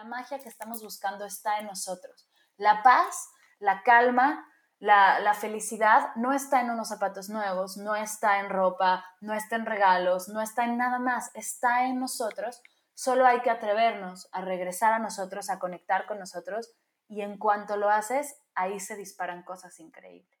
la magia que estamos buscando está en nosotros. La paz, la calma, la, felicidad no está en unos zapatos nuevos, no está en ropa, no está en regalos, no está en nada más, está en nosotros. Solo hay que atrevernos a regresar a nosotros, a conectar con nosotros y en cuanto lo haces, ahí se disparan cosas increíbles.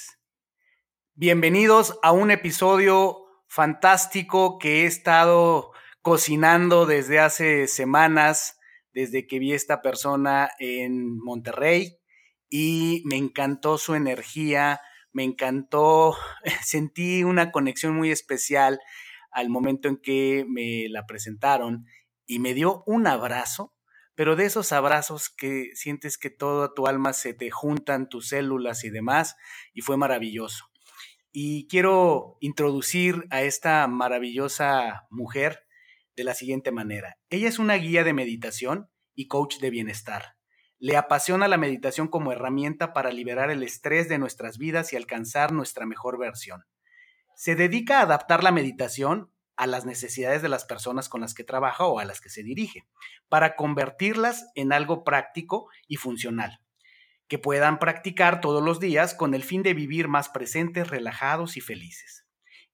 Bienvenidos a un episodio fantástico que he estado cocinando desde hace semanas, desde que vi a esta persona en Monterrey y me encantó su energía, me encantó, sentí una conexión muy especial al momento en que me la presentaron y me dio un abrazo, pero de esos abrazos que sientes que toda tu alma se te juntan, tus células y demás, y fue maravilloso y quiero introducir a esta maravillosa mujer de la siguiente manera. Ella es una guía de meditación y coach de bienestar. Le apasiona la meditación como herramienta para liberar el estrés de nuestras vidas y alcanzar nuestra mejor versión. Se dedica a adaptar la meditación a las necesidades de las personas con las que trabaja o a las que se dirige, para convertirlas en algo práctico y funcional que puedan practicar todos los días con el fin de vivir más presentes, relajados y felices.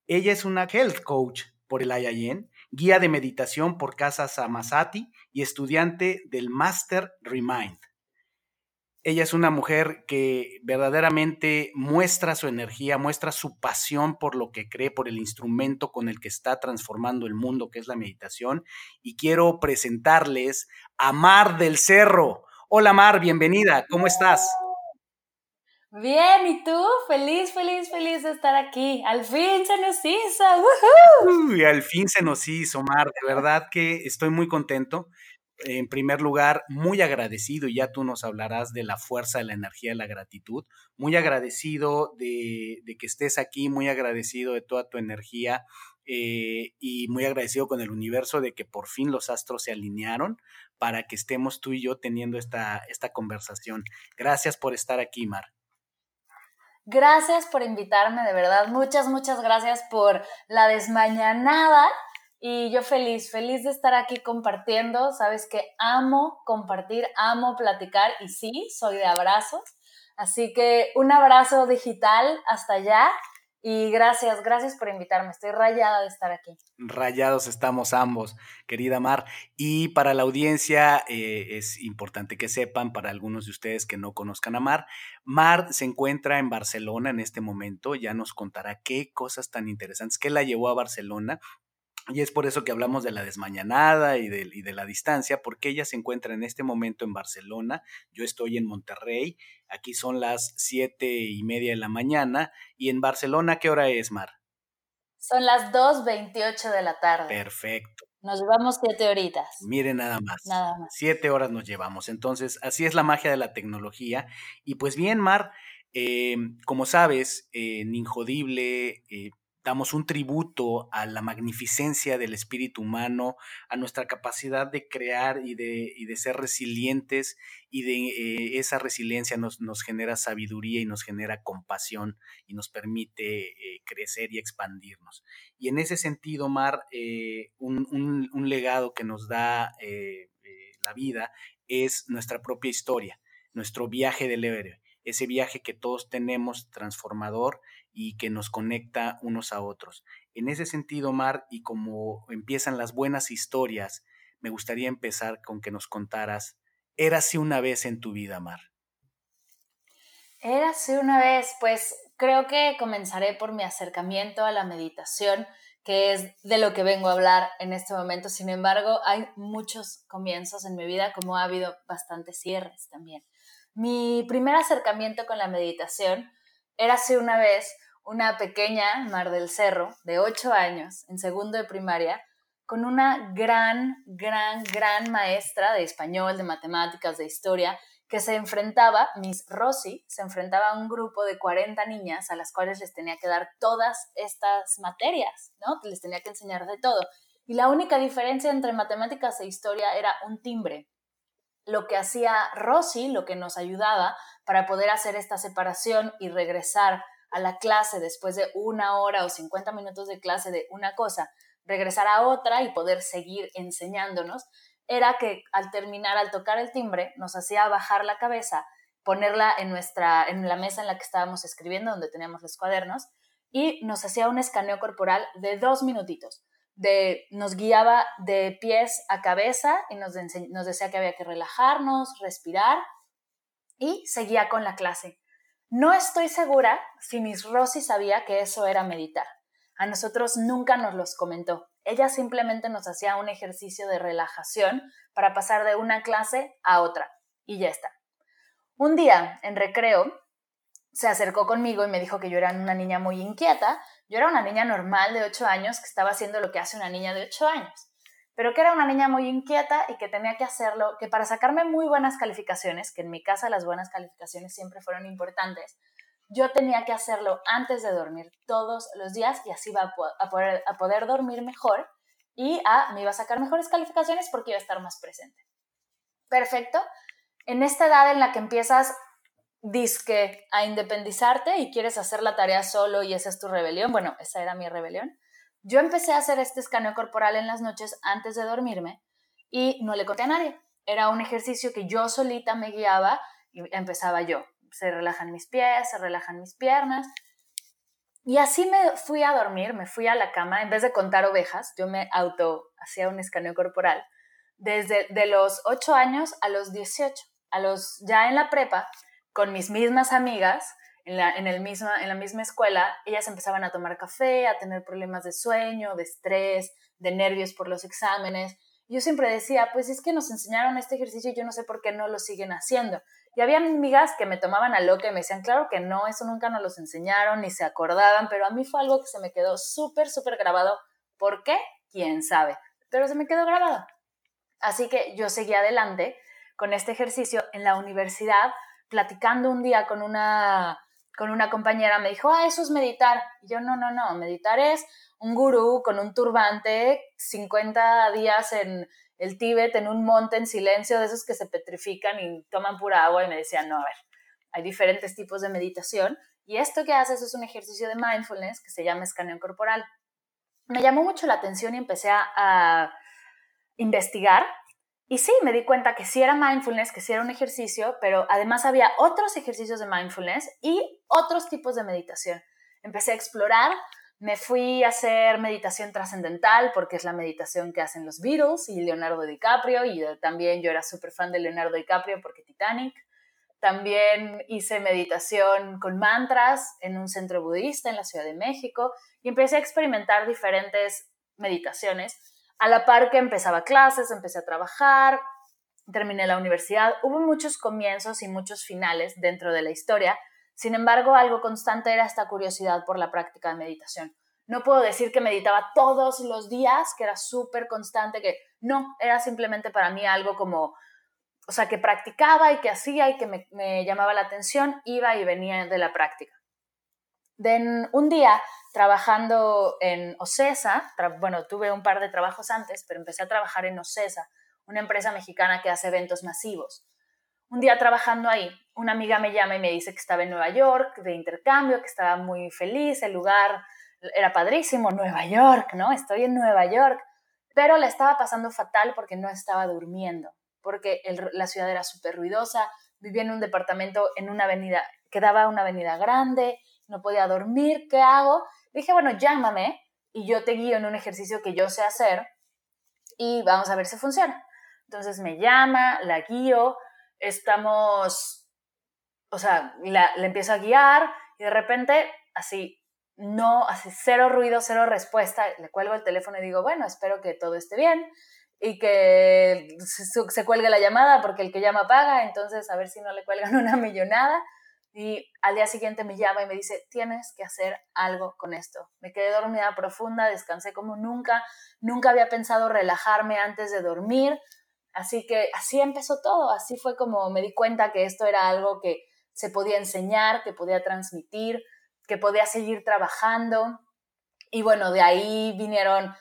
Ella es una health coach por el IIN, guía de meditación por Casa Samasati y estudiante del Master Remind. Ella es una mujer que verdaderamente muestra su energía, muestra su pasión por lo que cree, por el instrumento con el que está transformando el mundo, que es la meditación. Y quiero presentarles a Mar del Cerro. Hola Mar, bienvenida, ¿cómo estás? Bien, ¿y tú? Feliz, feliz, feliz de estar aquí. Al fin se nos hizo. ¡Woohoo! Uy, al fin se nos hizo, Mar. De verdad que estoy muy contento. En primer lugar, muy agradecido, y ya tú nos hablarás de la fuerza de la energía de la gratitud. Muy agradecido de, de que estés aquí, muy agradecido de toda tu energía eh, y muy agradecido con el universo de que por fin los astros se alinearon para que estemos tú y yo teniendo esta, esta conversación. Gracias por estar aquí, Mar. Gracias por invitarme, de verdad. Muchas, muchas gracias por la desmañanada. Y yo feliz, feliz de estar aquí compartiendo. Sabes que amo compartir, amo platicar y sí, soy de abrazos. Así que un abrazo digital hasta allá y gracias, gracias por invitarme. Estoy rayada de estar aquí. Rayados estamos ambos, querida Mar. Y para la audiencia eh, es importante que sepan, para algunos de ustedes que no conozcan a Mar, Mar se encuentra en Barcelona en este momento. Ya nos contará qué cosas tan interesantes, qué la llevó a Barcelona y es por eso que hablamos de la desmañanada y de, y de, la distancia, porque ella se encuentra en este momento en Barcelona, yo estoy en Monterrey, aquí son las siete y media de la mañana, y en Barcelona, ¿qué hora es, Mar? Son las 2.28 de la tarde. Perfecto. Nos llevamos siete horitas. Mire nada más. Nada más. Siete horas nos llevamos. Entonces, así es la magia de la tecnología. Y pues bien, Mar, eh, como sabes, eh, Ninjodible eh, damos un tributo a la magnificencia del espíritu humano, a nuestra capacidad de crear y de, de ser resilientes y de eh, esa resiliencia nos, nos, genera sabiduría y nos genera compasión y nos permite eh, crecer y expandirnos. Y en ese sentido, Mar, eh, un, un, legado que nos da la vida es nuestra propia historia, nuestro viaje del héroe ese viaje que todos tenemos transformador y que nos conecta unos a otros. En ese sentido, Mar, y como empiezan las buenas historias, me gustaría empezar con que nos contaras, érase una vez en tu vida, Mar. Érase una vez, pues creo que comenzaré por mi acercamiento a la meditación, que es de lo que vengo a hablar en este momento. Sin embargo, hay muchos comienzos en mi vida, como ha habido bastantes cierres también. Mi primer acercamiento con la meditación hace una vez una pequeña Mar del Cerro de 8 años, en segundo de primaria, con una gran, gran, gran maestra de español, de matemáticas, de historia, que se enfrentaba, Miss Rossi, se enfrentaba a un grupo de 40 niñas a las cuales les tenía que dar todas estas materias, ¿no? Les tenía que enseñar de todo. Y la única diferencia entre matemáticas e historia era un timbre. Lo que hacía Rossi, lo que nos ayudaba para poder hacer esta separación y regresar a la clase después de una hora o 50 minutos de clase de una cosa, regresar a otra y poder seguir enseñándonos, era que al terminar, al tocar el timbre, nos hacía bajar la cabeza, ponerla en, nuestra, en la mesa en la que estábamos escribiendo, donde teníamos los cuadernos, y nos hacía un escaneo corporal de dos minutitos. De, nos guiaba de pies a cabeza y nos, nos decía que había que relajarnos, respirar y seguía con la clase. No estoy segura si Miss Rosy sabía que eso era meditar. A nosotros nunca nos los comentó. Ella simplemente nos hacía un ejercicio de relajación para pasar de una clase a otra y ya está. Un día, en recreo, se acercó conmigo y me dijo que yo era una niña muy inquieta. Yo era una niña normal de 8 años que estaba haciendo lo que hace una niña de 8 años, pero que era una niña muy inquieta y que tenía que hacerlo, que para sacarme muy buenas calificaciones, que en mi casa las buenas calificaciones siempre fueron importantes, yo tenía que hacerlo antes de dormir todos los días y así iba a poder, a poder dormir mejor y a, me iba a sacar mejores calificaciones porque iba a estar más presente. Perfecto. En esta edad en la que empiezas disque a independizarte y quieres hacer la tarea solo y esa es tu rebelión, bueno, esa era mi rebelión, yo empecé a hacer este escaneo corporal en las noches antes de dormirme y no le conté a nadie. Era un ejercicio que yo solita me guiaba y empezaba yo se relajan mis pies, se relajan mis piernas. Y así me fui a dormir, me fui a la cama, en vez de contar ovejas, yo me auto hacía un escaneo corporal, desde de los 8 años a los 18, a los ya en la prepa, con mis mismas amigas, en la, en, el misma, en la misma escuela, ellas empezaban a tomar café, a tener problemas de sueño, de estrés, de nervios por los exámenes. Yo siempre decía, pues es que nos enseñaron este ejercicio y yo no sé por qué no lo siguen haciendo. Y había amigas que me tomaban a loca y me decían, claro que no, eso nunca nos los enseñaron ni se acordaban, pero a mí fue algo que se me quedó súper, súper grabado. ¿Por qué? ¿Quién sabe? Pero se me quedó grabado. Así que yo seguí adelante con este ejercicio en la universidad, platicando un día con una, con una compañera, me dijo, ah, eso es meditar. Y yo, no, no, no, meditar es un gurú con un turbante, 50 días en, el Tíbet en un monte en silencio, de esos que se petrifican y toman pura agua y me decían, no, a ver, hay diferentes tipos de meditación y esto que haces es un ejercicio de mindfulness que se llama escaneo corporal. Me llamó mucho la atención y empecé a, investigar y sí, me di cuenta que sí era mindfulness, que sí era un ejercicio, pero además había otros ejercicios de mindfulness y otros tipos de meditación. Empecé a explorar me fui a hacer meditación trascendental porque es la meditación que hacen los Beatles y Leonardo DiCaprio y también yo era súper fan de Leonardo DiCaprio porque Titanic. También hice meditación con mantras en un centro budista en la Ciudad de México y empecé a experimentar diferentes meditaciones. A la par que empezaba clases, empecé a trabajar, terminé la universidad. Hubo muchos comienzos y muchos finales dentro de la historia, sin embargo, algo constante era esta curiosidad por la práctica de meditación. No puedo decir que meditaba todos los días, que era súper constante, que no, era simplemente para mí algo como, o sea, que practicaba y que hacía y que me, llamaba la atención, iba y venía de la práctica. De un día, trabajando en OCESA, bueno, tuve un par de trabajos antes, pero empecé a trabajar en OCESA, una empresa mexicana que hace eventos masivos. Un día trabajando ahí, una amiga me llama y me dice que estaba en Nueva York de intercambio, que estaba muy feliz, el lugar era padrísimo, Nueva York, ¿no? Estoy en Nueva York, pero la estaba pasando fatal porque no estaba durmiendo, porque la ciudad era súper ruidosa, vivía en un departamento en una avenida, quedaba una avenida grande, no podía dormir, ¿qué hago? dije, bueno, llámame y yo te guío en un ejercicio que yo sé hacer y vamos a ver si funciona. Entonces me llama, la guío, estamos, o sea, la, empiezo a guiar y de repente, así, no, así, cero ruido, cero respuesta, le cuelgo el teléfono y digo, bueno, espero que todo esté bien y que se, se cuelgue la llamada porque el que llama paga, entonces a ver si no le cuelgan una millonada. Y al día siguiente me llama y me dice, tienes que hacer algo con esto. Me quedé dormida profunda, descansé como nunca, nunca había pensado relajarme antes de dormir, así que así empezó todo, así fue como me di cuenta que esto era algo que se podía enseñar, que podía transmitir, que podía seguir trabajando. Y bueno, de ahí vinieron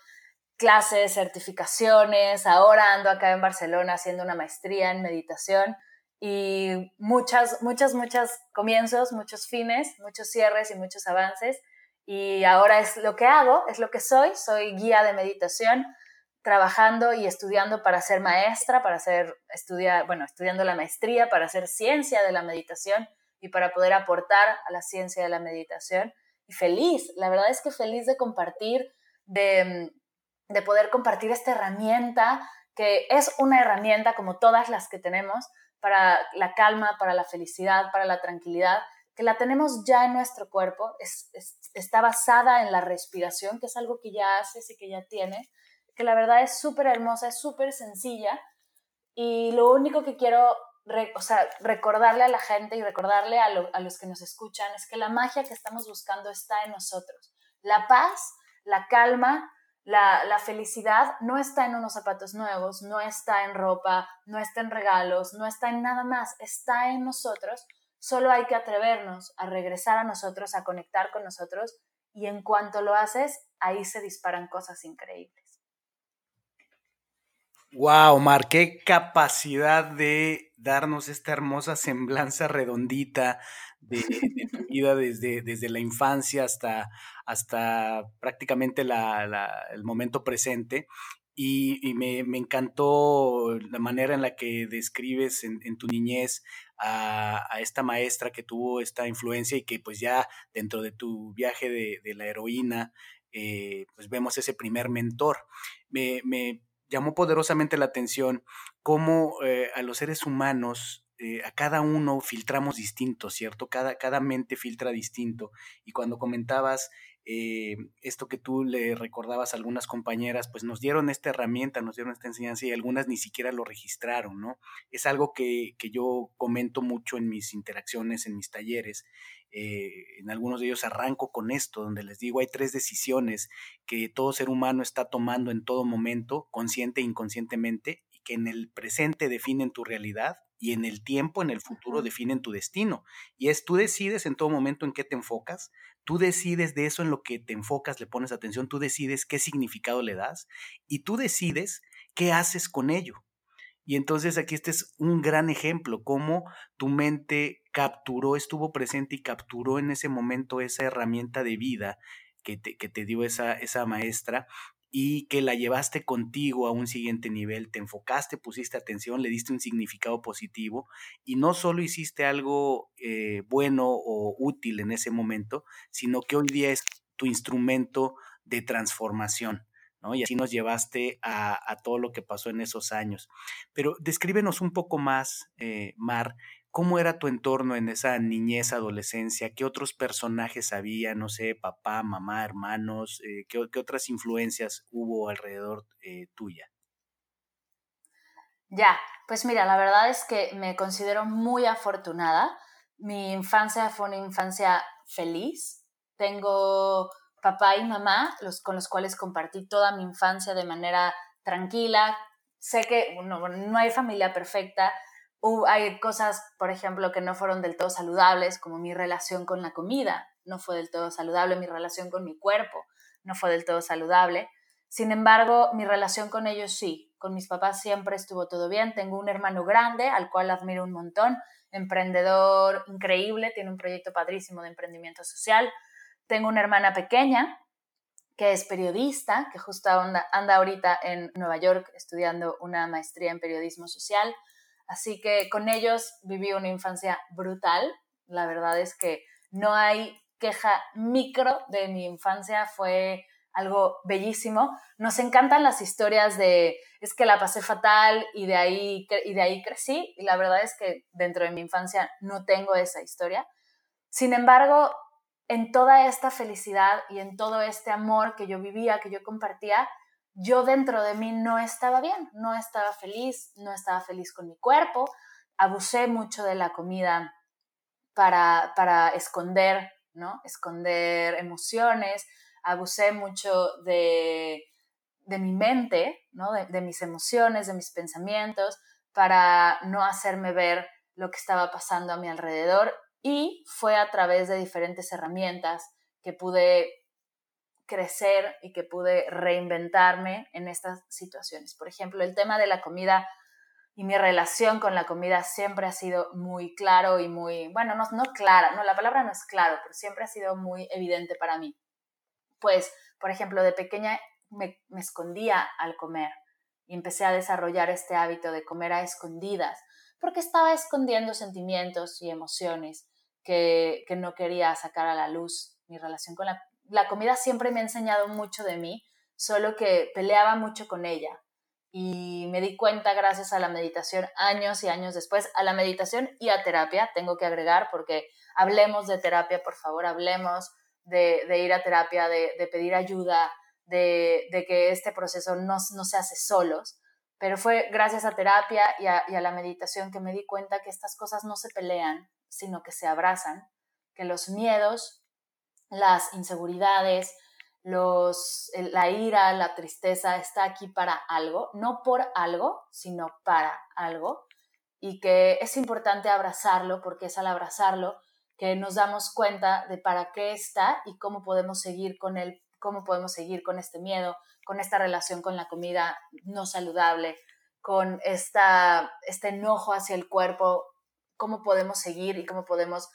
clases, certificaciones, ahora ando acá en Barcelona haciendo una maestría en meditación y muchas, muchas, muchos comienzos, muchos fines, muchos cierres y muchos avances. Y ahora es lo que hago, es lo que soy, soy guía de meditación, trabajando y estudiando para ser maestra, para ser, estudiar, bueno, estudiando la maestría, para hacer ciencia de la meditación y para poder aportar a la ciencia de la meditación. Y feliz, la verdad es que feliz de compartir, de, de poder compartir esta herramienta, que es una herramienta como todas las que tenemos, para la calma, para la felicidad, para la tranquilidad, que la tenemos ya en nuestro cuerpo, está basada en la respiración, que es algo que ya haces y que ya tienes, que la verdad es súper hermosa, es súper sencilla. Y lo único que quiero recordarle a la gente y recordarle a, a los que nos escuchan es que la magia que estamos buscando está en nosotros. La paz, la calma, la, felicidad no está en unos zapatos nuevos, no está en ropa, no está en regalos, no está en nada más, está en nosotros. Solo hay que atrevernos a regresar a nosotros, a conectar con nosotros y en cuanto lo haces, ahí se disparan cosas increíbles. Wow, Mar, qué capacidad de darnos esta hermosa semblanza redondita de, tu vida desde, desde la infancia hasta, hasta prácticamente el momento presente. Y, me, encantó la manera en la que describes en, tu niñez a, esta maestra que tuvo esta influencia y que pues ya dentro de tu viaje de, la heroína, eh, pues vemos ese primer mentor. Me, llamó poderosamente la atención cómo eh, a los seres humanos eh, a cada uno filtramos distinto, ¿cierto? Cada, cada mente filtra distinto. Y cuando comentabas eh, esto que tú le recordabas a algunas compañeras, pues nos dieron esta herramienta, nos dieron esta enseñanza y algunas ni siquiera lo registraron, ¿no? Es algo que, yo comento mucho en mis interacciones, en mis talleres. Eh, en algunos de ellos arranco con esto, donde les digo, hay tres decisiones que todo ser humano está tomando en todo momento, consciente e inconscientemente, y que en el presente definen tu realidad y en el tiempo, en el futuro, definen tu destino. Y es, tú decides en todo momento en qué te enfocas, tú decides de eso en lo que te enfocas, le pones atención, tú decides qué significado le das y tú decides qué haces con ello. Y entonces aquí este es un gran ejemplo, cómo tu mente capturó, estuvo presente y capturó en ese momento esa herramienta de vida que te, que te dio esa, esa maestra y que la llevaste contigo a un siguiente nivel, te enfocaste, pusiste atención, le diste un significado positivo y no solo hiciste algo eh, bueno o útil en ese momento, sino que hoy día es tu instrumento de transformación. ¿no? Y así nos llevaste a, todo lo que pasó en esos años. Pero descríbenos un poco más, eh, Mar, ¿Cómo era tu entorno en esa niñez, adolescencia? ¿Qué otros personajes había? No sé, papá, mamá, hermanos. Eh, ¿qué, otras influencias hubo alrededor eh, tuya? Ya, pues mira, la verdad es que me considero muy afortunada. Mi infancia fue una infancia feliz. Tengo papá y mamá, con los cuales compartí toda mi infancia de manera tranquila. Sé que no hay familia perfecta, hay cosas, por ejemplo, que no fueron del todo saludables, como mi relación con la comida, no fue del todo saludable, mi relación con mi cuerpo no fue del todo saludable. Sin embargo, mi relación con ellos sí, con mis papás siempre estuvo todo bien. Tengo un hermano grande al cual admiro un montón, emprendedor increíble, tiene un proyecto padrísimo de emprendimiento social. Tengo una hermana pequeña que es periodista, que justo anda, anda ahorita en Nueva York estudiando una maestría en periodismo social. Así que con ellos viví una infancia brutal. La verdad es que no hay queja micro de mi infancia, fue algo bellísimo. Nos encantan las historias de es que la pasé fatal y de ahí, y de ahí crecí. Y la verdad es que dentro de mi infancia no tengo esa historia. Sin embargo, en toda esta felicidad y en todo este amor que yo vivía, que yo compartía, yo dentro de mí no estaba bien, no estaba feliz, no estaba feliz con mi cuerpo, abusé mucho de la comida para, para esconder, ¿no? Esconder emociones, abusé mucho de, de mi mente, ¿no? De, mis emociones, de mis pensamientos, para no hacerme ver lo que estaba pasando a mi alrededor y fue a través de diferentes herramientas que pude crecer y que pude reinventarme en estas situaciones. Por ejemplo, el tema de la comida y mi relación con la comida siempre ha sido muy claro y muy, bueno, no, no clara, no, la palabra no es claro, pero siempre ha sido muy evidente para mí. Pues, por ejemplo, de pequeña me, escondía al comer y empecé a desarrollar este hábito de comer a escondidas, porque estaba escondiendo sentimientos y emociones que, que no quería sacar a la luz. Mi relación con la, la comida siempre me ha enseñado mucho de mí, solo que peleaba mucho con ella. Y me di cuenta gracias a la meditación años y años después, a la meditación y a terapia, tengo que agregar, porque hablemos de terapia, por favor, hablemos de, ir a terapia, de, pedir ayuda, de, que este proceso no, se hace solos, pero fue gracias a terapia y a, la meditación que me di cuenta que estas cosas no se pelean, sino que se abrazan, que los miedos, las inseguridades, los, la ira, la tristeza está aquí para algo, no por algo, sino para algo, y que es importante abrazarlo porque es al abrazarlo que nos damos cuenta de para qué está y cómo podemos seguir con él, cómo podemos seguir con este miedo, con esta relación con la comida no saludable, con esta, este enojo hacia el cuerpo, cómo podemos seguir y cómo podemos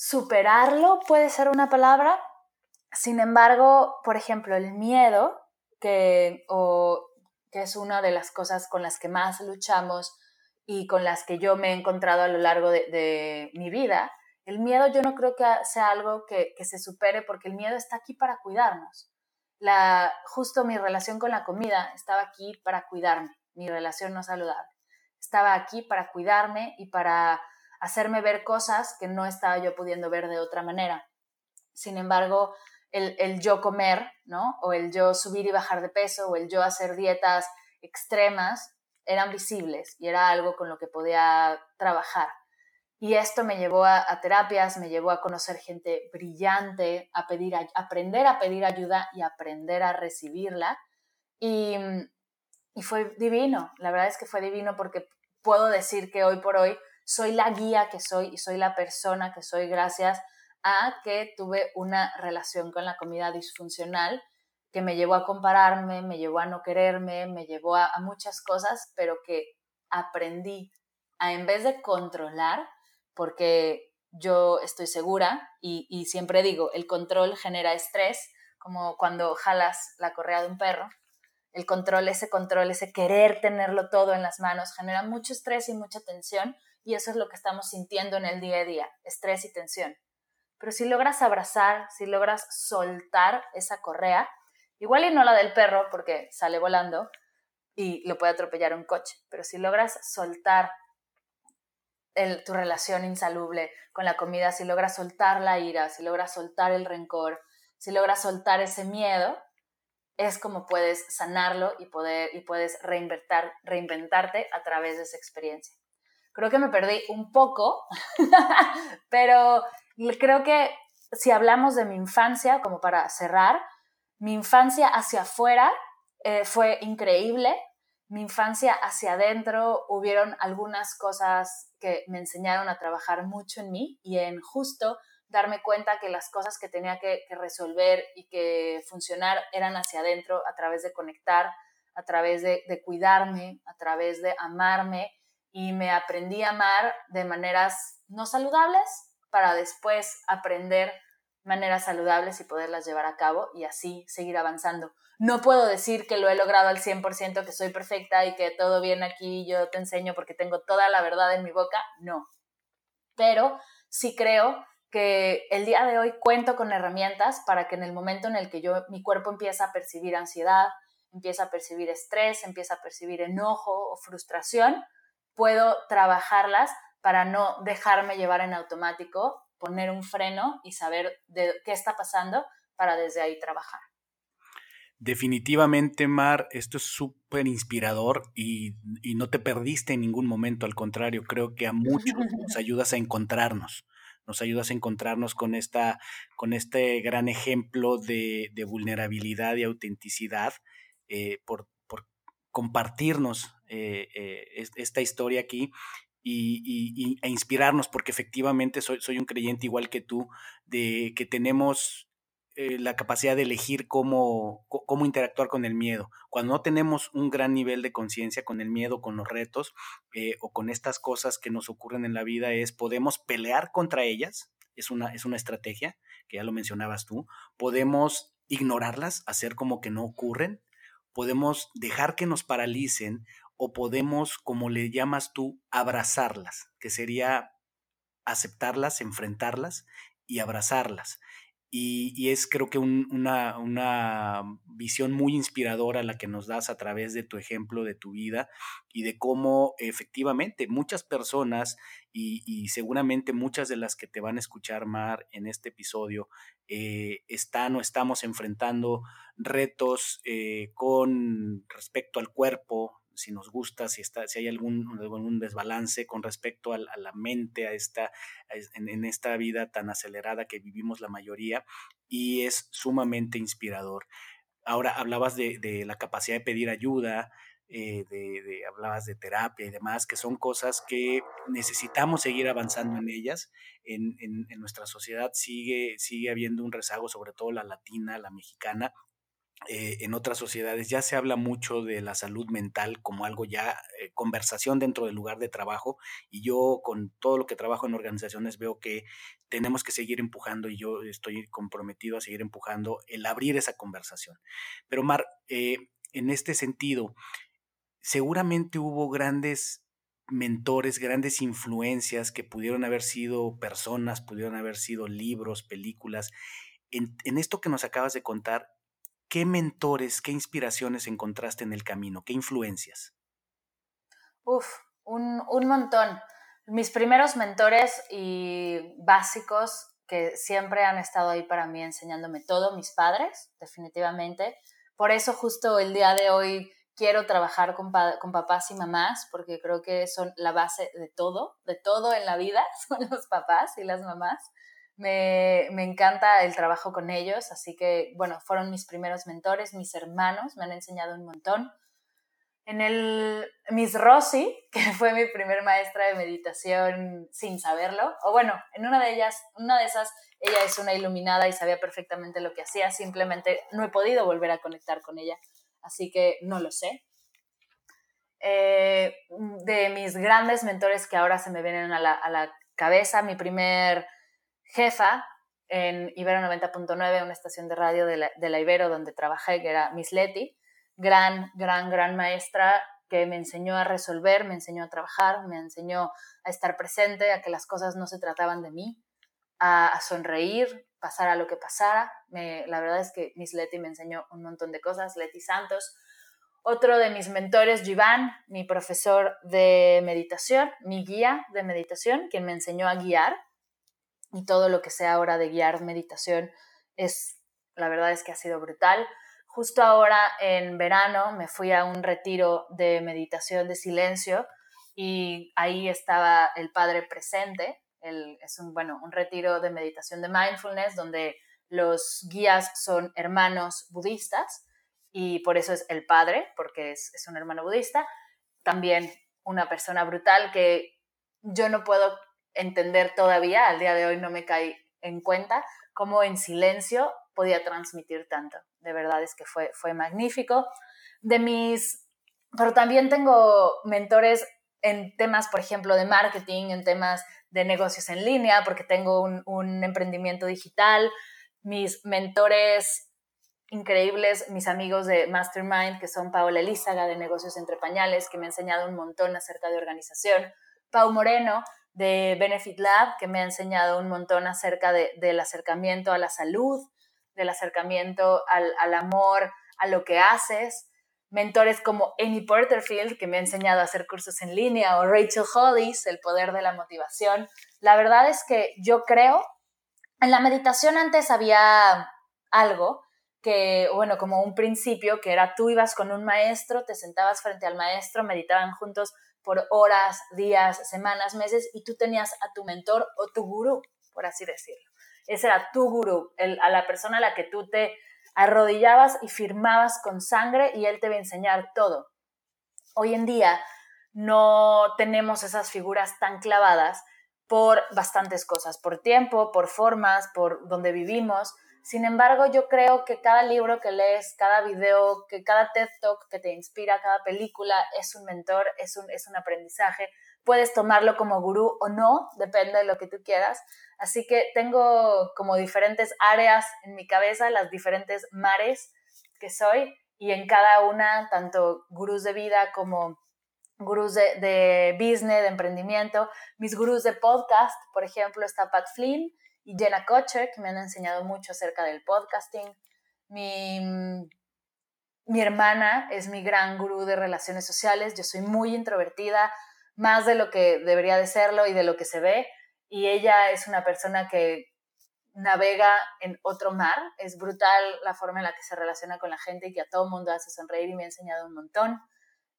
superarlo, puede ser una palabra, sin embargo, por ejemplo, el miedo, que, que es una de las cosas con las que más luchamos y con las que yo me he encontrado a lo largo de, mi vida, el miedo yo no creo que sea algo que, se supere porque el miedo está aquí para cuidarnos. La, justo mi relación con la comida estaba aquí para cuidarme, mi relación no saludable. Estaba aquí para cuidarme y para hacerme ver cosas que no estaba yo pudiendo ver de otra manera. Sin embargo, el, yo comer, ¿no? O el yo subir y bajar de peso, o el yo hacer dietas extremas, eran visibles y era algo con lo que podía trabajar. Y esto me llevó a, terapias, me llevó a conocer gente brillante, a pedir, aprender a pedir ayuda y aprender a recibirla. Y, y fue divino, la verdad es que fue divino porque puedo decir que hoy por hoy soy la guía que soy y soy la persona que soy gracias a que tuve una relación con la comida disfuncional que me llevó a compararme, me llevó a no quererme, me llevó a, muchas cosas, pero que aprendí a en vez de controlar, porque yo estoy segura y, y siempre digo, el control genera estrés, como cuando jalas la correa de un perro, el control, ese control, ese querer tenerlo todo en las manos, genera mucho estrés y mucha tensión y eso es lo que estamos sintiendo en el día a día, estrés y tensión. Pero si logras abrazar, si logras soltar esa correa, igual y no la del perro porque sale volando y lo puede atropellar un coche, pero si logras soltar tu relación insalubre con la comida, si logras soltar la ira, si logras soltar el rencor, si logras soltar ese miedo, es como puedes sanarlo y, poder, y puedes reinventar, reinventarte a través de esa experiencia. Creo que me perdí un poco, pero creo que si hablamos de mi infancia, como para cerrar, mi infancia hacia afuera eh, fue increíble. Mi infancia hacia adentro hubieron algunas cosas que me enseñaron a trabajar mucho en mí y en justo darme cuenta que las cosas que tenía que, resolver y que funcionar eran hacia adentro a través de conectar, a través de, de cuidarme, a través de amarme y me aprendí a amar de maneras no saludables, para después aprender maneras saludables y poderlas llevar a cabo y así seguir avanzando. No puedo decir que lo he logrado al 100%, que soy perfecta y que todo bien aquí, yo te enseño porque tengo toda la verdad en mi boca, no. Pero sí creo que el día de hoy cuento con herramientas para que en el momento en el que yo mi cuerpo empieza a percibir ansiedad, empieza a percibir estrés, empieza a percibir enojo o frustración, puedo trabajarlas para no dejarme llevar en automático, poner un freno y saber de qué está pasando para desde ahí trabajar. Definitivamente, Mar, esto es súper inspirador y, no te perdiste en ningún momento, al contrario, creo que a muchos nos ayudas a encontrarnos, nos ayudas a encontrarnos con, esta, con este gran ejemplo de, vulnerabilidad y autenticidad eh, por, compartirnos eh, eh, esta historia aquí y, e inspirarnos, porque efectivamente soy, soy un creyente igual que tú, de que tenemos eh, la capacidad de elegir cómo, cómo interactuar con el miedo. Cuando no tenemos un gran nivel de conciencia con el miedo, con los retos o con estas cosas que nos ocurren en la vida, es podemos pelear contra ellas, es una, es una estrategia, que ya lo mencionabas tú, podemos ignorarlas, hacer como que no ocurren, podemos dejar que nos paralicen o podemos, como le llamas tú, abrazarlas, que sería aceptarlas, enfrentarlas y abrazarlas. Y, es creo que una, una, visión muy inspiradora la que nos das a través de tu ejemplo, de tu vida y de cómo efectivamente muchas personas y, seguramente muchas de las que te van a escuchar, Mar, en este episodio, eh, están o estamos enfrentando retos eh, con respecto al cuerpo, si nos gusta, si, está, si hay algún, algún desbalance con respecto a, la mente, a esta, en, esta vida tan acelerada que vivimos la mayoría, y es sumamente inspirador. Ahora hablabas de, la capacidad de pedir ayuda, eh, de, hablabas de terapia y demás, que son cosas que necesitamos seguir avanzando en ellas. En, en, en, nuestra sociedad sigue, sigue habiendo un rezago, sobre todo la latina, la mexicana, eh, en otras sociedades ya se habla mucho de la salud mental como algo ya eh, conversación dentro del lugar de trabajo y yo con todo lo que trabajo en organizaciones veo que tenemos que seguir empujando y yo estoy comprometido a seguir empujando el abrir esa conversación. Pero Mar, eh, en este sentido, seguramente hubo grandes mentores, grandes influencias que pudieron haber sido personas, pudieron haber sido libros, películas. en esto que nos acabas de contar, ¿qué mentores, qué inspiraciones encontraste en el camino? ¿Qué influencias? Uf, un, montón. Mis primeros mentores y básicos que siempre han estado ahí para mí enseñándome todo, mis padres, definitivamente. Por eso justo el día de hoy quiero trabajar con, con, papás y mamás, porque creo que son la base de todo, de todo en la vida, son los papás y las mamás. Me, me, encanta el trabajo con ellos, así que, bueno, fueron mis primeros mentores, mis hermanos, me han enseñado un montón. En el Miss Rossi, que fue mi primer maestra de meditación sin saberlo, o bueno, en una de ellas, una de esas, ella es una iluminada y sabía perfectamente lo que hacía, simplemente no he podido volver a conectar con ella, así que no lo sé. Eh, de mis grandes mentores que ahora se me vienen a la, a la cabeza, mi primer jefa en Ibero 90.9, una estación de radio de la, Ibero donde trabajé, que era Miss Leti, gran, gran, gran maestra que me enseñó a resolver, me enseñó a trabajar, me enseñó a estar presente, a que las cosas no se trataban de mí, a, sonreír, pasara lo que pasara. la verdad es que Miss Leti me enseñó un montón de cosas, Leti Santos. Otro de mis mentores, Jivan, mi profesor de meditación, mi guía de meditación, quien me enseñó a guiar, y todo lo que sea ahora de guiar meditación es, la verdad es que ha sido brutal. Justo ahora en verano me fui a un retiro de meditación de silencio y ahí estaba el padre presente. es un, bueno, un retiro de meditación de mindfulness donde los guías son hermanos budistas y por eso es el padre, porque es, es un hermano budista. También una persona brutal que yo no puedo entender todavía, al día de hoy no me cae en cuenta, cómo en silencio podía transmitir tanto. De verdad es que fue, fue magnífico. De mis, pero también tengo mentores en temas, por ejemplo, de marketing, en temas de negocios en línea, porque tengo un, emprendimiento digital. Mis mentores increíbles, mis amigos de Mastermind, que son Paola Elízaga de Negocios Entre Pañales, que me ha enseñado un montón acerca de organización. Pau Moreno, de Benefit Lab, que me ha enseñado un montón acerca del acercamiento a la salud, del acercamiento al, amor, a lo que haces. Mentores como Amy Porterfield, que me ha enseñado a hacer cursos en línea, o Rachel Hollis, El poder de la motivación. La verdad es que yo creo, en la meditación antes había algo que, bueno, como un principio, que era tú ibas con un maestro, te sentabas frente al maestro, meditaban juntos por horas, días, semanas, meses, y tú tenías a tu mentor o tu gurú, por así decirlo. Ese era tu gurú, a la persona a la que tú te arrodillabas y firmabas con sangre y él te iba a enseñar todo. Hoy en día no tenemos esas figuras tan clavadas por bastantes cosas, por tiempo, por formas, por donde vivimos. Sin embargo, yo creo que cada libro que lees, cada video, que cada TED Talk que te inspira, cada película es un mentor, es un, es un aprendizaje. Puedes tomarlo como gurú o no, depende de lo que tú quieras. Así que tengo como diferentes áreas en mi cabeza, las diferentes mares que soy, y en cada una, tanto gurús de vida como gurús de, business, de emprendimiento, mis gurús de podcast, por ejemplo, está Pat Flynn y Jenna Kutcher, que me han enseñado mucho acerca del podcasting. Mi, mi hermana es mi gran gurú de relaciones sociales, yo soy muy introvertida, más de lo que debería de serlo y de lo que se ve, y ella es una persona que navega en otro mar, es brutal la forma en la que se relaciona con la gente y que a todo mundo hace sonreír y me ha enseñado un montón.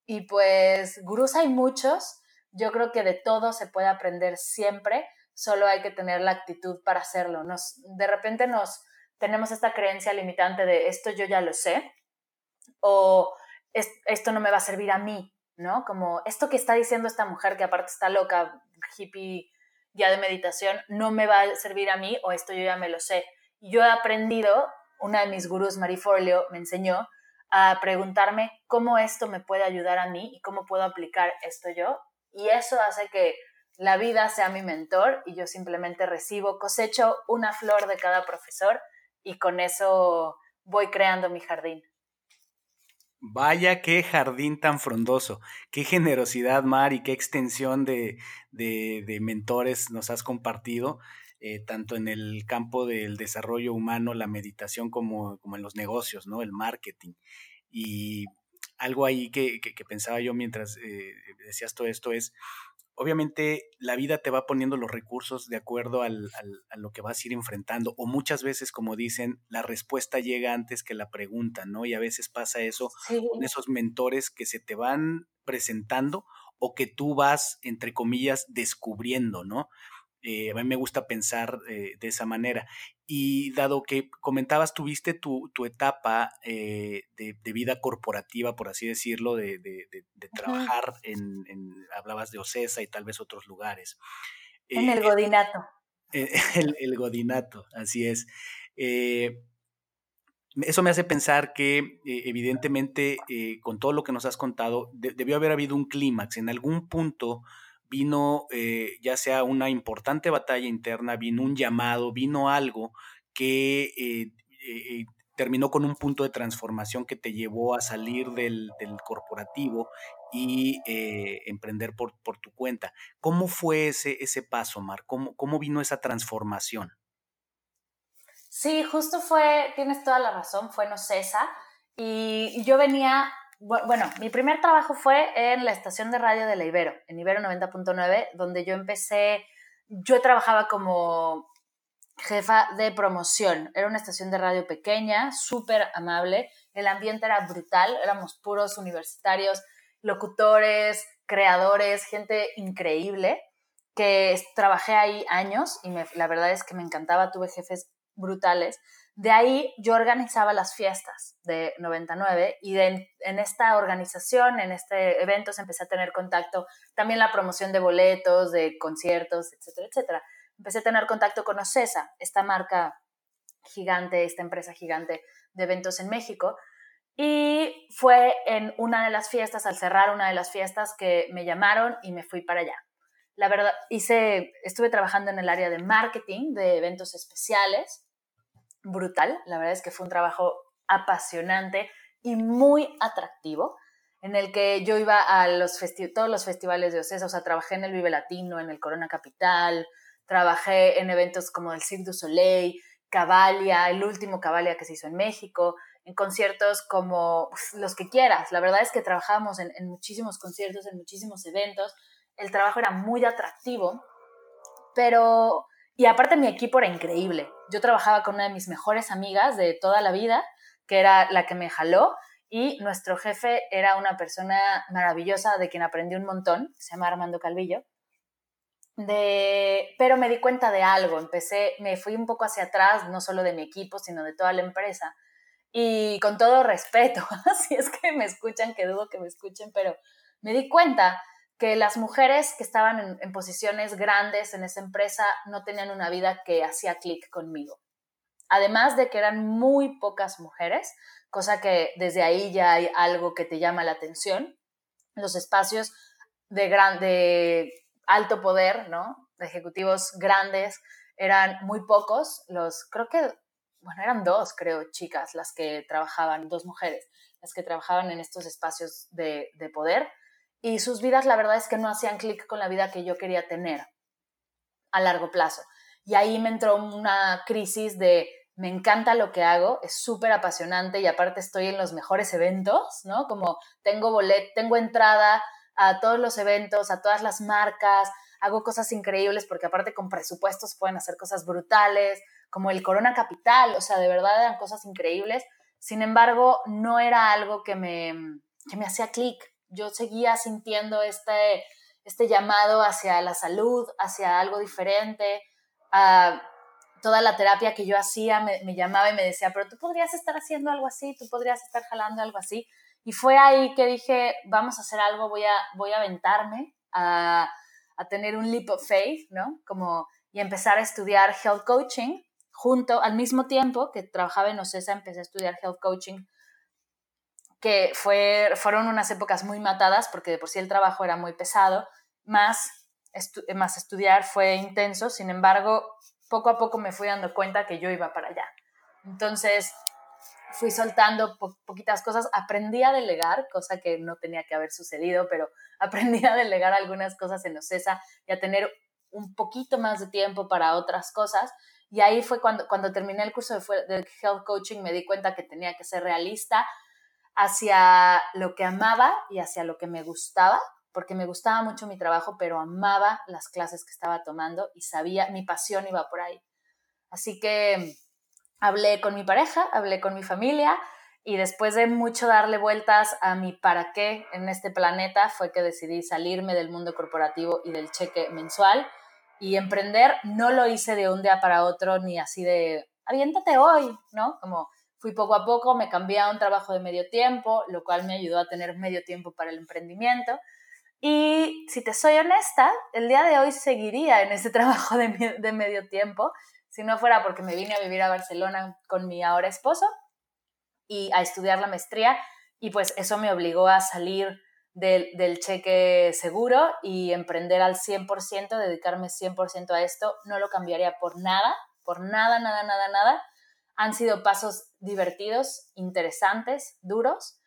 Y pues gurús hay muchos, yo creo que de todo se puede aprender siempre, solo hay que tener la actitud para hacerlo. Nos, de repente nos tenemos esta creencia limitante de esto yo ya lo sé o esto no me va a servir a mí, ¿no? Como esto que está diciendo esta mujer que aparte está loca, hippie, ya de meditación, no me va a servir a mí o esto yo ya me lo sé. Yo he aprendido, una de mis gurús, Marie Forleo, me enseñó a preguntarme cómo esto me puede ayudar a mí y cómo puedo aplicar esto yo. Y eso hace que la vida sea mi mentor y yo simplemente recibo, cosecho una flor de cada profesor y con eso voy creando mi jardín. Vaya qué jardín tan frondoso, qué generosidad, Mar, y qué extensión de, mentores nos has compartido, eh, tanto en el campo del desarrollo humano, la meditación, como, como en los negocios, ¿no? El marketing. Y algo ahí que, pensaba yo mientras eh, decías todo esto es, obviamente la vida te va poniendo los recursos de acuerdo al, a lo que vas a ir enfrentando o muchas veces, como dicen, la respuesta llega antes que la pregunta, ¿no? Y a veces pasa eso con esos mentores que se te van presentando o que tú vas, entre comillas, descubriendo, ¿no? Eh, a mí me gusta pensar eh, de esa manera. Y dado que comentabas, tuviste tu, etapa eh, de, vida corporativa, por así decirlo, de, trabajar en, hablabas de Ocesa y tal vez otros lugares. En el Godinato. El, Godinato, así es. eso me hace pensar que evidentemente con todo lo que nos has contado, debió haber habido un clímax. En algún punto vino eh, ya sea una importante batalla interna, vino un llamado, vino algo que eh, eh, terminó con un punto de transformación que te llevó a salir del, corporativo y emprender por, tu cuenta. ¿Cómo fue ese, ese paso, Mar? ¿Cómo, ¿Cómo vino esa transformación? Sí, justo fue, tienes toda la razón, fue no cesa. Y yo venía bueno, mi primer trabajo fue en la estación de radio de la Ibero, en Ibero 90.9, donde yo empecé, yo trabajaba como jefa de promoción. Era una estación de radio pequeña, súper amable, el ambiente era brutal, éramos puros universitarios, locutores, creadores, gente increíble, que trabajé ahí años y la verdad es que me encantaba, tuve jefes brutales. De ahí yo organizaba las fiestas de 99 y en esta organización, en este evento, se empecé a tener contacto, también la promoción de boletos, de conciertos, etcétera, etcétera. Empecé a tener contacto con Ocesa, esta marca gigante, esta empresa gigante de eventos en México. Y fue en una de las fiestas, al cerrar una de las fiestas, que me llamaron y me fui para allá. La verdad, hice, estuve trabajando en el área de marketing de eventos especiales brutal. La verdad es que fue un trabajo apasionante y muy atractivo, en el que yo iba a los todos los festivales de Ocesa, o sea, trabajé en el Vive Latino, en el Corona Capital, trabajé en eventos como el Cirque du Soleil, Cavalia, el último Cavalia que se hizo en México, en conciertos como los que quieras. La verdad es que trabajábamos en, en muchísimos conciertos, en muchísimos eventos. El trabajo era muy atractivo, pero y aparte mi equipo era increíble. Yo trabajaba con una de mis mejores amigas de toda la vida, que era la que me jaló, y nuestro jefe era una persona maravillosa de quien aprendí un montón, se llama Armando Calvillo. De, pero me di cuenta de algo, empecé, me fui un poco hacia atrás, no solo de mi equipo, sino de toda la empresa. Y con todo respeto, si es que me escuchan, que dudo que me escuchen, pero me di cuenta que las mujeres que estaban en, posiciones grandes en esa empresa no tenían una vida que hacía clic conmigo. Además de que eran muy pocas mujeres, cosa que desde ahí ya hay algo que te llama la atención. Los espacios de, gran, de alto poder, ¿no? De ejecutivos grandes, eran muy pocos. Los, creo que, bueno, eran dos, creo, chicas las que trabajaban, dos mujeres, las que trabajaban en estos espacios de poder. Y sus vidas, la verdad es que no hacían clic con la vida que yo quería tener a largo plazo. Y ahí me entró una crisis de me encanta lo que hago, es súper apasionante y aparte estoy en los mejores eventos, ¿no? Como tengo bolet, tengo entrada a todos los eventos, a todas las marcas, hago cosas increíbles porque aparte con presupuestos pueden hacer cosas brutales, como el Corona Capital, o sea, de verdad eran cosas increíbles. Sin embargo, no era algo que me, que me hacía clic. Yo seguía sintiendo este, este llamado hacia la salud, hacia algo diferente. Uh, toda la terapia que yo hacía me, llamaba y me decía, pero tú podrías estar haciendo algo así, tú podrías estar jalando algo así. Y fue ahí que dije, vamos a hacer algo, voy a, voy a aventarme a, a tener un leap of faith, ¿no? Como, y empezar a estudiar health coaching junto, al mismo tiempo que trabajaba en OCESA, empecé a estudiar health coaching, que fue, fueron unas épocas muy matadas porque de por sí el trabajo era muy pesado, más, más estudiar fue intenso, sin embargo, poco a poco me fui dando cuenta que yo iba para allá. Entonces, fui soltando poquitas cosas, aprendí a delegar, cosa que no tenía que haber sucedido, pero aprendí a delegar algunas cosas en OCESA y a tener un poquito más de tiempo para otras cosas. Y ahí fue cuando, cuando terminé el curso de, de Health Coaching, me di cuenta que tenía que ser realista hacia lo que amaba y hacia lo que me gustaba porque me gustaba mucho mi trabajo, pero amaba las clases que estaba tomando y sabía, mi pasión iba por ahí. Así que hablé con mi pareja, hablé con mi familia y después de mucho darle vueltas a mi para qué en este planeta fue que decidí salirme del mundo corporativo y del cheque mensual y emprender. No lo hice de un día para otro ni así de aviéntate hoy, ¿no? Como fui poco a poco, me cambié a un trabajo de medio tiempo, lo cual me ayudó a tener medio tiempo para el emprendimiento y si te soy honesta, el día de hoy seguiría en ese trabajo de, medio tiempo, si no fuera porque me vine a vivir a Barcelona con mi ahora esposo y a estudiar la maestría y pues eso me obligó a salir del, del, cheque seguro y emprender al 100%, dedicarme 100% a esto. No lo cambiaría por nada, por nada, nada, nada, nada. Han sido pasos divertidos, interesantes, duros,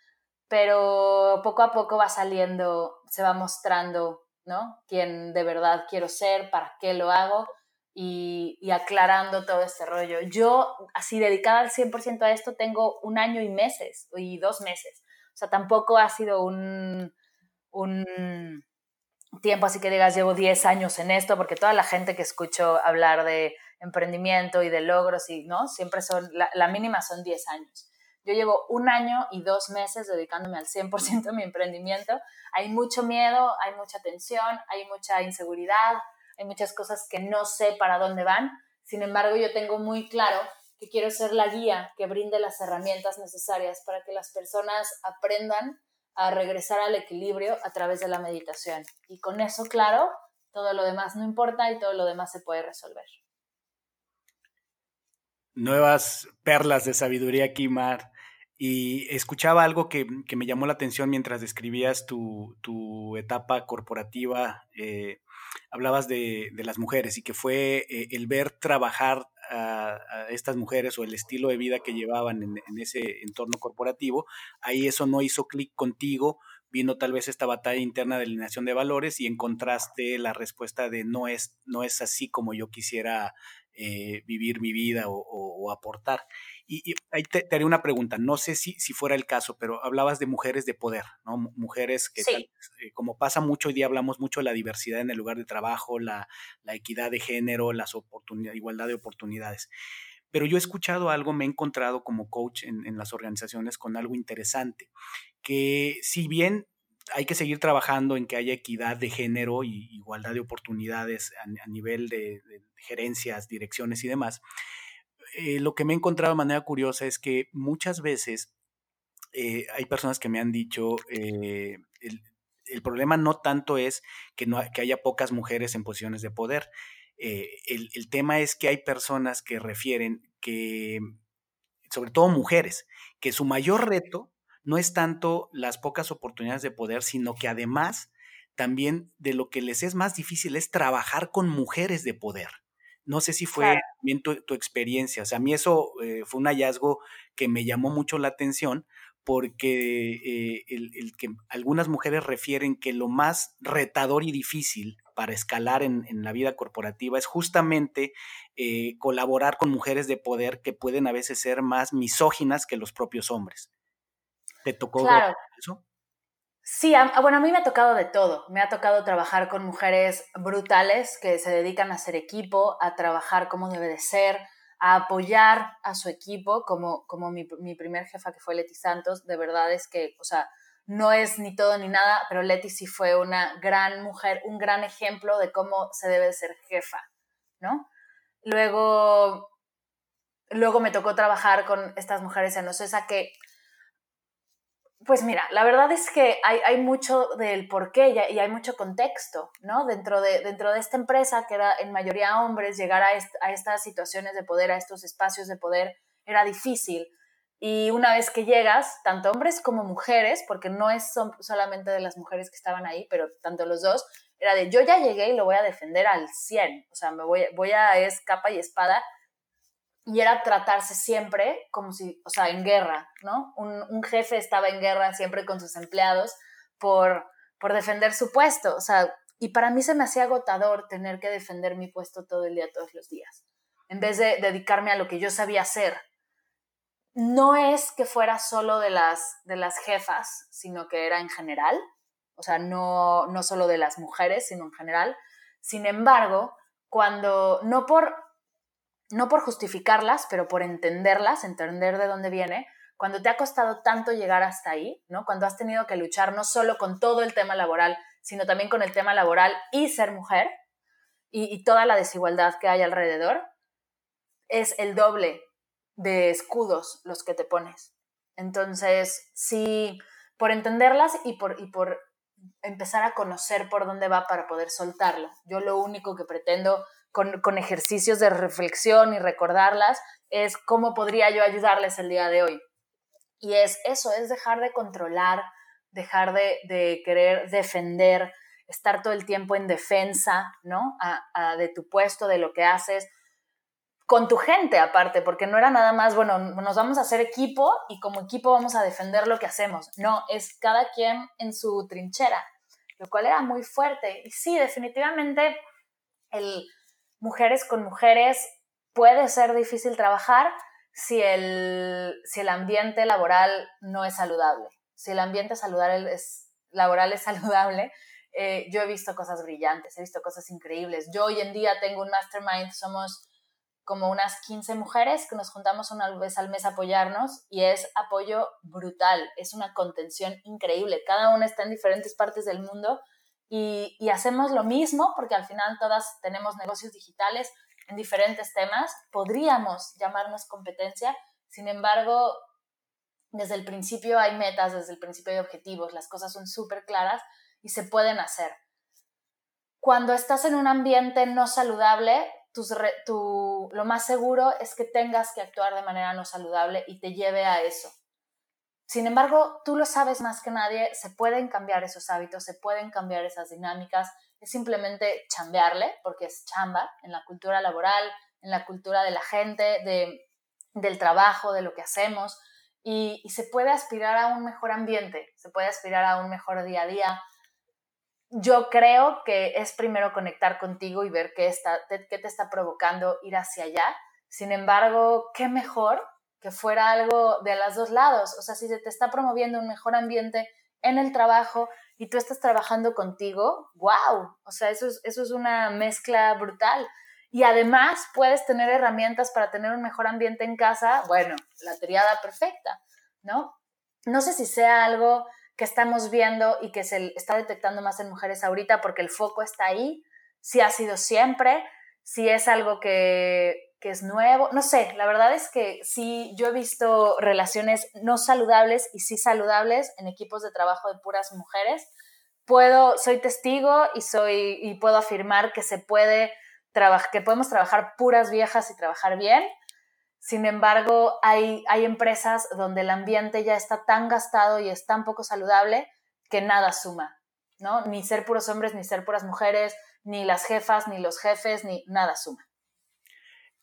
pero poco a poco va saliendo, se va mostrando, ¿no? Quién de verdad quiero ser, para qué lo hago y, aclarando todo este rollo. Yo, así dedicada al 100% a esto, tengo un año y meses, y dos meses. O sea, tampoco ha sido un, un tiempo así que digas, llevo 10 años en esto, porque toda la gente que escucho hablar de emprendimiento y de logros, y, ¿no? Siempre son, la, la mínima son 10 años. Yo llevo un año y dos meses dedicándome al 100% a mi emprendimiento. Hay mucho miedo, hay mucha tensión, hay mucha inseguridad, hay muchas cosas que no sé para dónde van. Sin embargo, yo tengo muy claro que quiero ser la guía que brinde las herramientas necesarias para que las personas aprendan a regresar al equilibrio a través de la meditación. Y con eso, claro, todo lo demás no importa y todo lo demás se puede resolver nuevas perlas de sabiduría aquí, Mar. Y escuchaba algo que, me llamó la atención mientras describías tu, etapa corporativa. Eh, hablabas de, las mujeres y que fue eh, el ver trabajar a, estas mujeres o el estilo de vida que llevaban en, en ese entorno corporativo. Ahí eso no hizo clic contigo, vino tal vez esta batalla interna de alineación de valores y encontraste la respuesta de no es, no es así como yo quisiera eh, vivir mi vida o, aportar. Y, ahí te, haré una pregunta, no sé si, si fuera el caso, pero hablabas de mujeres de poder, ¿no? Mujeres que, eh, como pasa mucho hoy día, hablamos mucho de la diversidad en el lugar de trabajo, la, equidad de género, la igualdad de oportunidades. pero yo he escuchado algo, me he encontrado como coach en, en las organizaciones con algo interesante, que si bien hay que seguir trabajando en que haya equidad de género y igualdad de oportunidades a, nivel de, gerencias, direcciones y demás. Eh, lo que me he encontrado de manera curiosa es que muchas veces eh, hay personas que me han dicho, eh, el, problema no tanto es que, no, que haya pocas mujeres en posiciones de poder, el, el tema es que hay personas que refieren que, sobre todo mujeres, que su mayor reto no es tanto las pocas oportunidades de poder, sino que además también de lo que les es más difícil es trabajar con mujeres de poder. No sé si fue bien tu, experiencia. O sea, a mí eso eh, fue un hallazgo que me llamó mucho la atención porque eh, el, que algunas mujeres refieren que lo más retador y difícil para escalar en, la vida corporativa es justamente eh, colaborar con mujeres de poder que pueden a veces ser más misóginas que los propios hombres. ¿Te tocó claro. eso? Sí, bueno, a mí me ha tocado de todo. Me ha tocado trabajar con mujeres brutales que se dedican a ser equipo, a trabajar como debe de ser, a apoyar a su equipo, como, como mi, mi primer jefa que fue Leti Santos. De verdad es que, o sea, no es ni todo ni nada, pero Leti sí fue una gran mujer, un gran ejemplo de cómo se debe de ser jefa, ¿no? Luego, luego me tocó trabajar con estas mujeres en Ocesa que pues mira, la verdad es que hay, mucho del por qué y hay mucho contexto, ¿no? Dentro de, dentro de esta empresa, que era en mayoría hombres, llegar a, a estas situaciones de poder, a estos espacios de poder, era difícil. Y una vez que llegas, tanto hombres como mujeres, porque no es solamente de las mujeres que estaban ahí, pero tanto los dos, era de yo ya llegué y lo voy a defender al 100, o sea, me voy, voy a es capa y espada y era tratarse siempre como si, o sea, en guerra, ¿no? Un, jefe estaba en guerra siempre con sus empleados por, por defender su puesto, o sea, y para mí se me hacía agotador tener que defender mi puesto todo el día, todos los días, en vez de dedicarme a lo que yo sabía hacer. No es que fuera solo de las, de las jefas, sino que era en general, o sea, no, no solo de las mujeres, sino en general. Sin embargo, cuando, no por no por justificarlas, pero por entenderlas, entender de dónde viene, cuando te ha costado tanto llegar hasta ahí, ¿no? Cuando has tenido que luchar no solo con todo el tema laboral, sino también con el tema laboral y ser mujer y, toda la desigualdad que hay alrededor, es el doble de escudos los que te pones. Entonces, sí, por entenderlas y por, y por empezar a conocer por dónde va para poder soltarlo. Yo lo único que pretendo con, ejercicios de reflexión y recordarlas, es cómo podría yo ayudarles el día de hoy. Y es eso, es dejar de controlar, dejar de, querer defender, estar todo el tiempo en defensa, ¿no? de tu puesto, de lo que haces, con tu gente aparte, porque no era nada más, bueno, nos vamos a hacer equipo y como equipo vamos a defender lo que hacemos. No, es cada quien en su trinchera, lo cual era muy fuerte. Y sí, definitivamente el mujeres con mujeres puede ser difícil trabajar si el, si el ambiente laboral no es saludable. Si el ambiente saludable es, laboral es saludable, eh, yo he visto cosas brillantes, he visto cosas increíbles. Yo hoy en día tengo un mastermind, somos como unas 15 mujeres que nos juntamos una vez al mes a apoyarnos y es apoyo brutal, es una contención increíble. Cada una está en diferentes partes del mundo y, hacemos lo mismo porque al final todas tenemos negocios digitales en diferentes temas. Podríamos llamarnos competencia, sin embargo, desde el principio hay metas, desde el principio hay objetivos, las cosas son súper claras y se pueden hacer. Cuando estás en un ambiente no saludable, lo más seguro es que tengas que actuar de manera no saludable y te lleve a eso. Sin embargo, tú lo sabes más que nadie, se pueden cambiar esos hábitos, se pueden cambiar esas dinámicas, es simplemente chambearle, porque es chamba en la cultura laboral, en la cultura de la gente, de, del trabajo, de lo que hacemos, y, se puede aspirar a un mejor ambiente, se puede aspirar a un mejor día a día. Yo creo que es primero conectar contigo y ver qué, está, qué te está provocando ir hacia allá. Sin embargo, qué mejor que fuera algo de los dos lados. O sea, si se te está promoviendo un mejor ambiente en el trabajo y tú estás trabajando contigo, wow. O sea, eso es, eso es una mezcla brutal. y además puedes tener herramientas para tener un mejor ambiente en casa, bueno, la triada perfecta, ¿no? No sé si sea algo que estamos viendo y que se está detectando más en mujeres ahorita porque el foco está ahí, si ha sido siempre, si es algo que, es nuevo, no sé, la verdad es que sí, yo he visto relaciones no saludables y sí saludables en equipos de trabajo de puras mujeres. Puedo, soy testigo y soy y puedo afirmar que se puede trabajar, que podemos trabajar puras viejas y trabajar bien. Sin embargo, hay, hay empresas donde el ambiente ya está tan gastado y es tan poco saludable que nada suma, ¿no? Ni ser puros hombres, ni ser puras mujeres, ni las jefas, ni los jefes, ni nada suma.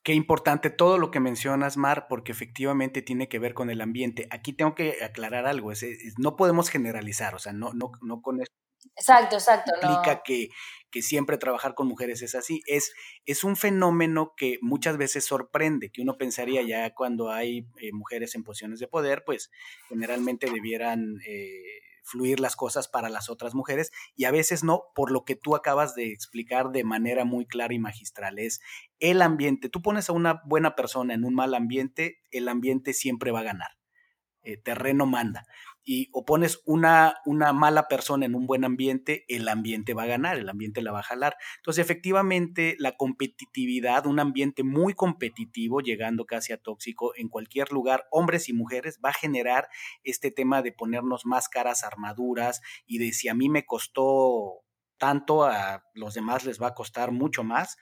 Qué importante todo lo que mencionas, Mar, porque efectivamente tiene que ver con el ambiente. Aquí tengo que aclarar algo, no podemos generalizar, o sea, no, no, no con esto. Exacto, exacto. Implica que, que, siempre trabajar con mujeres es así. Es, es un fenómeno que muchas veces sorprende, que uno pensaría ya cuando hay eh, mujeres en posiciones de poder, pues generalmente debieran... Eh, fluir las cosas para las otras mujeres y a veces no, por lo que tú acabas de explicar de manera muy clara y magistral. Es el ambiente. Tú pones a una buena persona en un mal ambiente, el ambiente siempre va a ganar. Eh, terreno manda y o pones una, una mala persona en un buen ambiente, el ambiente va a ganar, el ambiente la va a jalar. Entonces, efectivamente, la competitividad, un ambiente muy competitivo, llegando casi a tóxico en cualquier lugar, hombres y mujeres, va a generar este tema de ponernos máscaras, armaduras y de si a mí me costó tanto, a los demás les va a costar mucho más.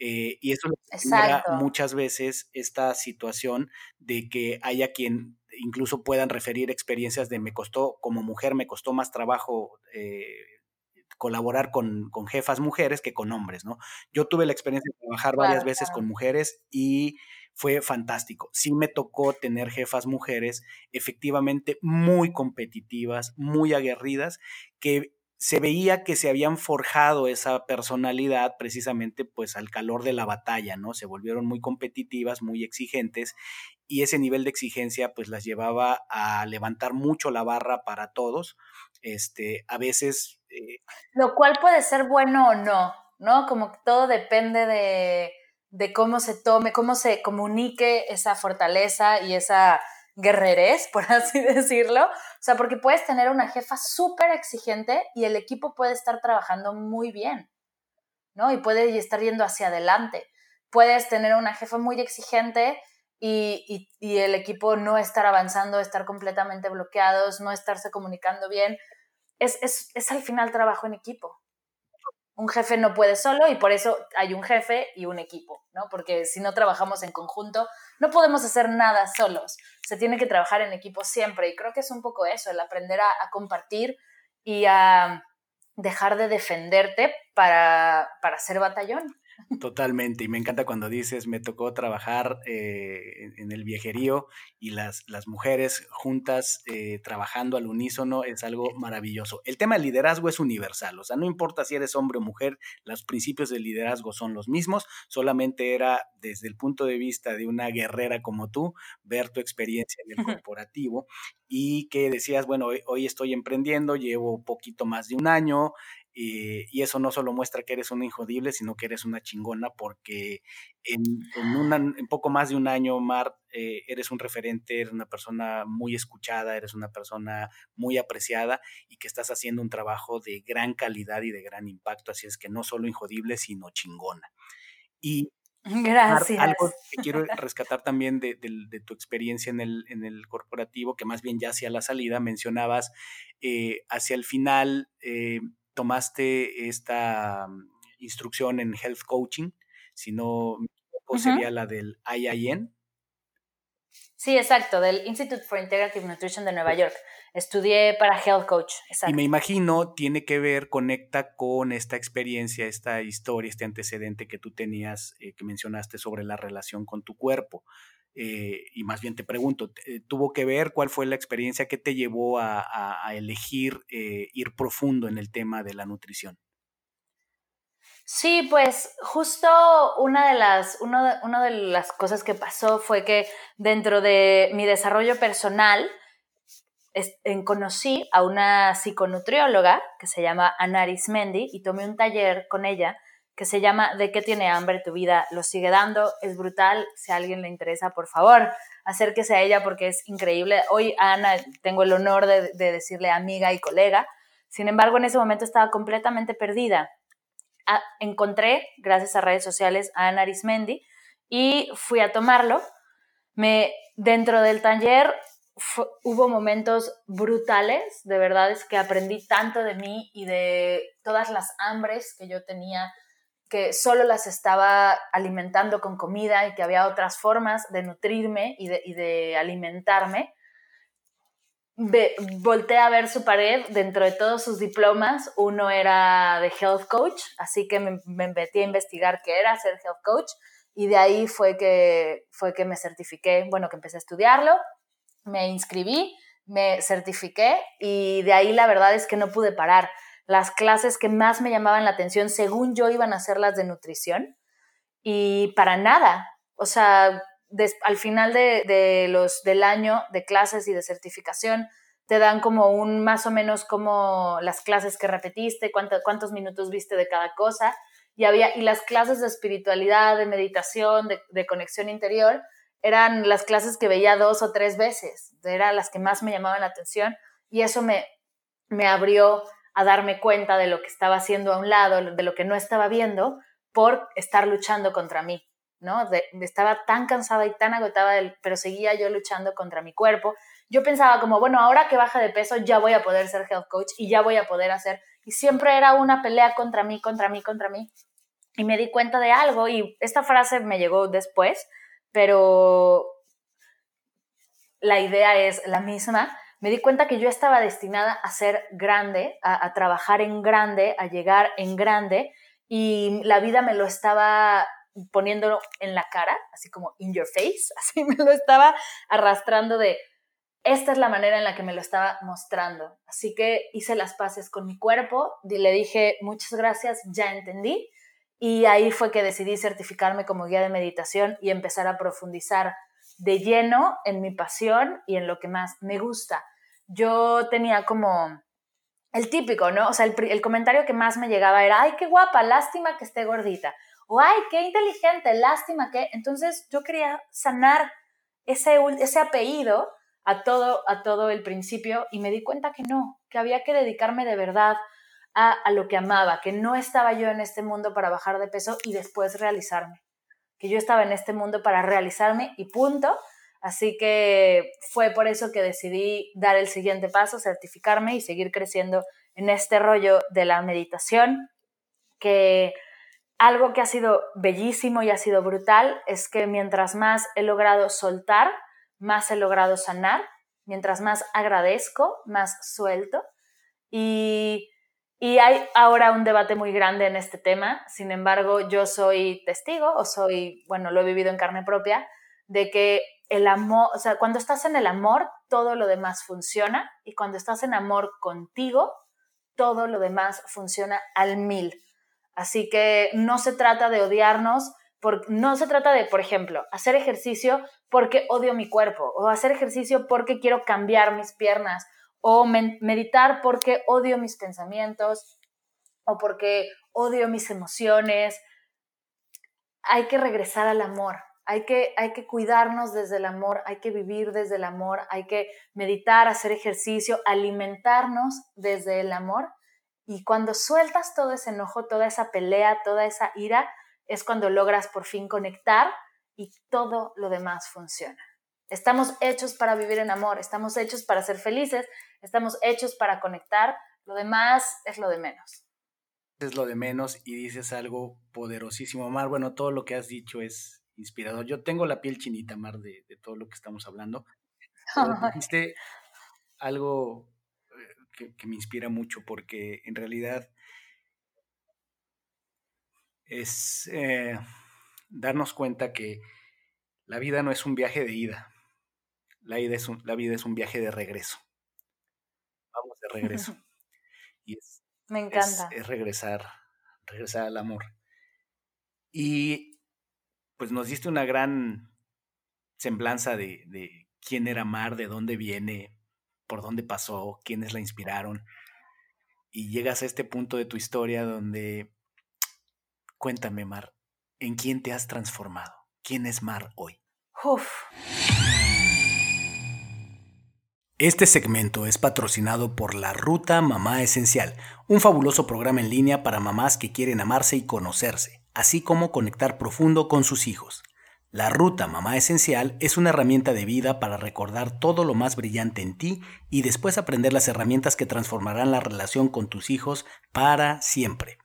Eh, y eso genera muchas veces esta situación de que haya quien incluso puedan referir experiencias de me costó, como mujer, me costó más trabajo eh, colaborar con, jefas mujeres que con hombres, ¿no? Yo tuve la experiencia de trabajar varias veces con mujeres y fue fantástico. Sí me tocó tener jefas mujeres efectivamente muy competitivas, muy aguerridas, que se veía que se habían forjado esa personalidad precisamente pues al calor de la batalla, ¿no? Se volvieron muy competitivas, muy exigentes y ese nivel de exigencia pues las llevaba a levantar mucho la barra para todos. Este, a veces... Eh Lo cual puede ser bueno o no, ¿no? Como todo depende de, de cómo se tome, cómo se comunique esa fortaleza y esa guerreres, por así decirlo. O sea, porque puedes tener una jefa súper exigente y el equipo puede estar trabajando muy bien, ¿no? Y puede estar yendo hacia adelante. Puedes tener una jefa muy exigente y, el equipo no estar avanzando, estar completamente bloqueados, no estarse comunicando bien. Es, es al final trabajo en equipo un jefe no puede solo y por eso hay un jefe y un equipo, ¿no? Porque si no trabajamos en conjunto, no podemos hacer nada solos. Se tiene que trabajar en equipo siempre y creo que es un poco eso, el aprender a, a compartir y a dejar de defenderte para, para ser batallón. Totalmente, y me encanta cuando dices, me tocó trabajar eh, en el viajerío y las, las mujeres juntas eh, trabajando al unísono es algo maravilloso. El tema del liderazgo es universal, o sea, no importa si eres hombre o mujer, los principios del liderazgo son los mismos, solamente era desde el punto de vista de una guerrera como tú, ver tu experiencia en el corporativo y que decías, bueno, hoy, hoy estoy emprendiendo, llevo poquito más de un año, eh, y eso no solo muestra que eres una injodible, sino que eres una chingona, porque en, en, poco más de un año, Mar, eh, eres un referente, eres una persona muy escuchada, eres una persona muy apreciada y que estás haciendo un trabajo de gran calidad y de gran impacto. Así es que no solo injodible, sino chingona. Y Gracias. algo que quiero rescatar también de, tu experiencia en el, en el, corporativo, que más bien ya hacia la salida mencionabas, eh, hacia el final tomaste esta mm, instrucción en health coaching, si no sería la del IIN. Sí, exacto, del Institute for Integrative Nutrition de Nueva York. Estudié para Health Coach. Y me imagino tiene que ver, conecta con esta experiencia, esta historia, este antecedente que tú tenías, eh, que mencionaste sobre la relación con tu cuerpo. Eh, y más bien te pregunto, eh, ¿tuvo que ver cuál fue la experiencia que te llevó a, elegir eh, ir profundo en el tema de la nutrición? Sí, pues justo una de las, una de las cosas que pasó fue que dentro de mi desarrollo personal conocí a una psiconutrióloga que se llama Anaris Mendy y tomé un taller con ella que se llama ¿De qué tiene hambre tu vida? Lo sigue dando, es brutal. Si a alguien le interesa, por favor, acérquese a ella porque es increíble. Hoy Ana tengo el honor de, decirle amiga y colega. Sin embargo, en ese momento estaba completamente perdida. Ah, encontré, gracias a redes sociales, a Ana Arismendi y fui a tomarlo. Me, dentro del taller hubo momentos brutales, de verdad es que aprendí tanto de mí y de todas las hambres que yo tenía que solo las estaba alimentando con comida y que había otras formas de nutrirme y de, alimentarme. volté a ver su pared dentro de todos sus diplomas. Uno era de health coach, así que me, metí a investigar qué era ser health coach y de ahí fue que, fue que me certifiqué, bueno, que empecé a estudiarlo, me inscribí, me certifiqué y de ahí la verdad es que no pude parar las clases que más me llamaban la atención, según yo, iban a ser las de nutrición. Y para nada. O sea, al final de, los, del año de clases y de certificación, te dan como un más o menos como las clases que repetiste, cuántos minutos viste de cada cosa. Y, había, y las clases de espiritualidad, de meditación, de, de conexión interior, eran las clases que veía dos o tres veces. Eran las que más me llamaban la atención. Y eso me, me abrió a darme cuenta de lo que estaba haciendo a un lado, de lo que no estaba viendo, por estar luchando contra mí, ¿no? estaba tan cansada y tan agotada, pero seguía yo luchando contra mi cuerpo. Yo pensaba como, bueno, ahora que baja de peso ya voy a poder ser health coach y ya voy a poder hacer, y siempre era una pelea contra mí, contra mí, contra mí. Y me di cuenta de algo y esta frase me llegó después, pero la idea es la misma me di cuenta que yo estaba destinada a ser grande, a, trabajar en grande, a llegar en grande, y la vida me lo estaba poniendo en la cara, así como in your face, así me lo estaba arrastrando de, esta es la manera en la que me lo estaba mostrando. Así que hice las paces con mi cuerpo, y le dije, muchas gracias, ya entendí, y ahí fue que decidí certificarme como guía de meditación y empezar a profundizar de lleno en mi pasión y en lo que más me gusta yo tenía como el típico, ¿no? O sea, el, comentario que más me llegaba era, ay, qué guapa, lástima que esté gordita. O, ay, qué inteligente, lástima que... Entonces yo quería sanar ese, ese apellido a todo, a todo el principio y me di cuenta que no, que había que dedicarme de verdad a, a lo que amaba, que no estaba yo en este mundo para bajar de peso y después realizarme, que yo estaba en este mundo para realizarme y punto, Así que fue por eso que decidí dar el siguiente paso, certificarme y seguir creciendo en este rollo de la meditación, que algo que ha sido bellísimo y ha sido brutal es que mientras más he logrado soltar, más he logrado sanar, mientras más agradezco, más suelto. Y, y hay ahora un debate muy grande en este tema, sin embargo yo soy testigo o soy, bueno, lo he vivido en carne propia, de que el amor, o sea, cuando estás en el amor, todo lo demás funciona y cuando estás en amor contigo, todo lo demás funciona al mil. Así que no se trata de odiarnos, por, no se trata de, por ejemplo, hacer ejercicio porque odio mi cuerpo o hacer ejercicio porque quiero cambiar mis piernas o meditar porque odio mis pensamientos o porque odio mis emociones. Hay que regresar al amor, hay que, hay que cuidarnos desde el amor, hay que vivir desde el amor, hay que meditar, hacer ejercicio, alimentarnos desde el amor. Y cuando sueltas todo ese enojo, toda esa pelea, toda esa ira, es cuando logras por fin conectar y todo lo demás funciona. Estamos hechos para vivir en amor, estamos hechos para ser felices, estamos hechos para conectar, lo demás es lo de menos. Es lo de menos y dices algo poderosísimo, Omar. Bueno, todo lo que has dicho es inspirador. Yo tengo la piel chinita, Mar, de, todo lo que estamos hablando. Dijiste algo eh, que, me inspira mucho porque en realidad es eh, darnos cuenta que la vida no es un viaje de ida, la, vida es un, la vida es un viaje de regreso. Vamos de regreso. Y me encanta. es regresar, regresar al amor. Y pues nos diste una gran semblanza de, quién era Mar, de dónde viene, por dónde pasó, quiénes la inspiraron. Y llegas a este punto de tu historia donde Cuéntame, Mar, ¿en quién te has transformado? ¿Quién es Mar hoy? Uf. Este segmento es patrocinado por La Ruta Mamá Esencial, un fabuloso programa en línea para mamás que quieren amarse y conocerse, así como conectar profundo con sus hijos. La Ruta Mamá Esencial es una herramienta de vida para recordar todo lo más brillante en ti y después aprender las herramientas que transformarán la relación con tus hijos para siempre.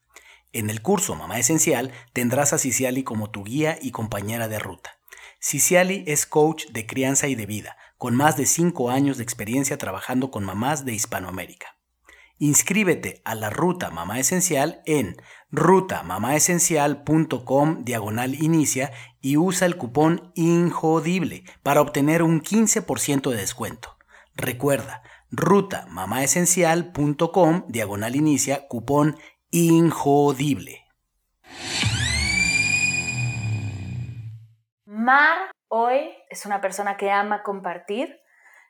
En el curso Mamá Esencial tendrás a Ciciali como tu guía y compañera de ruta. Ciciali es coach de crianza y de vida con más de 5 años de experiencia trabajando con mamás de Hispanoamérica. Inscríbete a la Ruta Mamá Esencial en rutamamaesencial.com diagonal inicia y usa el cupón INJODIBLE para obtener un 15% de descuento. Recuerda, rutamamaesencial.com diagonal inicia cupón INJODIBLE. Mar hoy es una persona que ama compartir.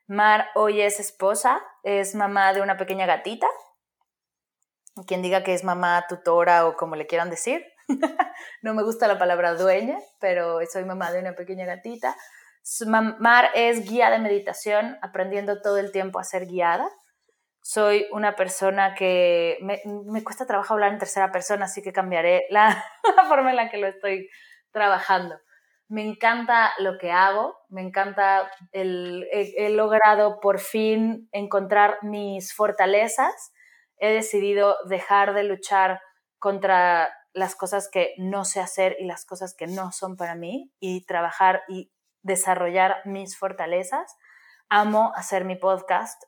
Mar hoy es esposa, es mamá de una pequeña gatita. Quien diga que es mamá tutora o como le quieran decir. no me gusta la palabra dueña, pero soy mamá de una pequeña gatita. Mar es guía de meditación, aprendiendo todo el tiempo a ser guiada. Soy una persona que me, cuesta trabajo hablar en tercera persona, así que cambiaré la forma en la que lo estoy trabajando me encanta lo que hago, me encanta, el, he, logrado por fin encontrar mis fortalezas, he decidido dejar de luchar contra las cosas que no sé hacer y las cosas que no son para mí y trabajar y desarrollar mis fortalezas. Amo hacer mi podcast,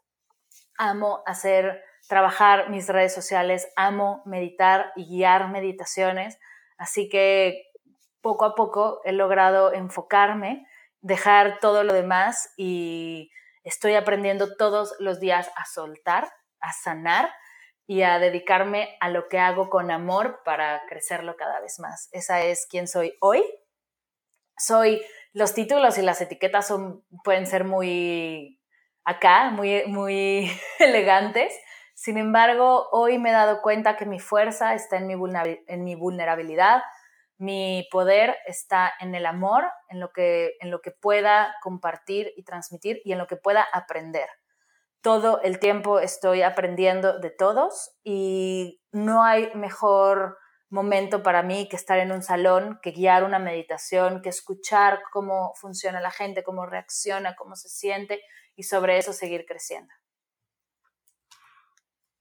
amo hacer, trabajar mis redes sociales, amo meditar y guiar meditaciones. Así que poco a poco he logrado enfocarme, dejar todo lo demás y estoy aprendiendo todos los días a soltar, a sanar y a dedicarme a lo que hago con amor para crecerlo cada vez más. Esa es quien soy hoy. Soy los títulos y las etiquetas son pueden ser muy acá, muy muy elegantes. Sin embargo, hoy me he dado cuenta que mi fuerza está en mi, en mi vulnerabilidad, mi poder está en el amor, en lo, que, en lo que pueda compartir y transmitir y en lo que pueda aprender. Todo el tiempo estoy aprendiendo de todos y no hay mejor momento para mí que estar en un salón, que guiar una meditación, que escuchar cómo funciona la gente, cómo reacciona, cómo se siente y sobre eso seguir creciendo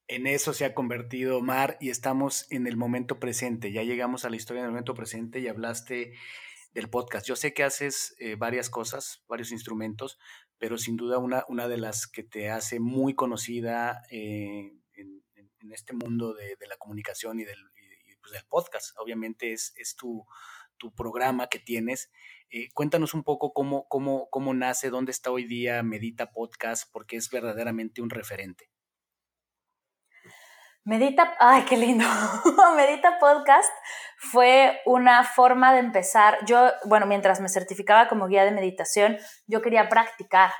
en eso se ha convertido Mar y estamos en el momento presente. Ya llegamos a la historia del momento presente y hablaste del podcast. Yo sé que haces eh, varias cosas, varios instrumentos, pero sin duda una, una de las que te hace muy conocida eh, en, este mundo de, la comunicación y del, pues, del podcast, obviamente es, es tu, tu, programa que tienes. Eh, cuéntanos un poco cómo, cómo, cómo nace, dónde está hoy día Medita Podcast, porque es verdaderamente un referente. Medita, ay, qué lindo. Medita Podcast fue una forma de empezar. Yo, bueno, mientras me certificaba como guía de meditación, yo quería practicar,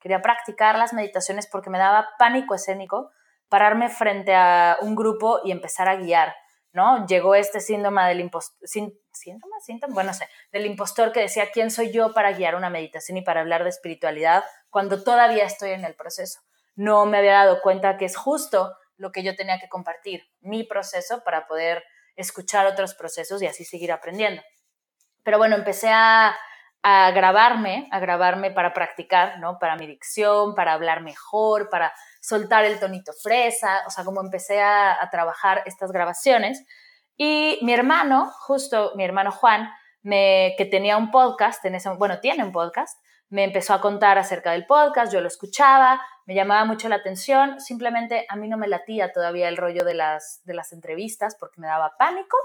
quería practicar las meditaciones porque me daba pánico escénico pararme frente a un grupo y empezar a guiar, ¿no? Llegó este síndrome del impostor, síntoma, síntoma, bueno, no sé, del impostor que decía, ¿quién soy yo para guiar una meditación y para hablar de espiritualidad cuando todavía estoy en el proceso? No me había dado cuenta que es justo lo que yo tenía que compartir, mi proceso para poder escuchar otros procesos y así seguir aprendiendo. Pero bueno, empecé a, grabarme, a grabarme para practicar, ¿no? Para mi dicción, para hablar mejor, para soltar el tonito fresa, o sea, como empecé a, trabajar estas grabaciones. Y mi hermano, justo mi hermano Juan, que tenía un podcast, en ese, bueno, tiene un podcast, me empezó a contar acerca del podcast, yo lo escuchaba, me llamaba mucho la atención, simplemente a mí no me latía todavía el rollo de las, de las entrevistas porque me daba pánico,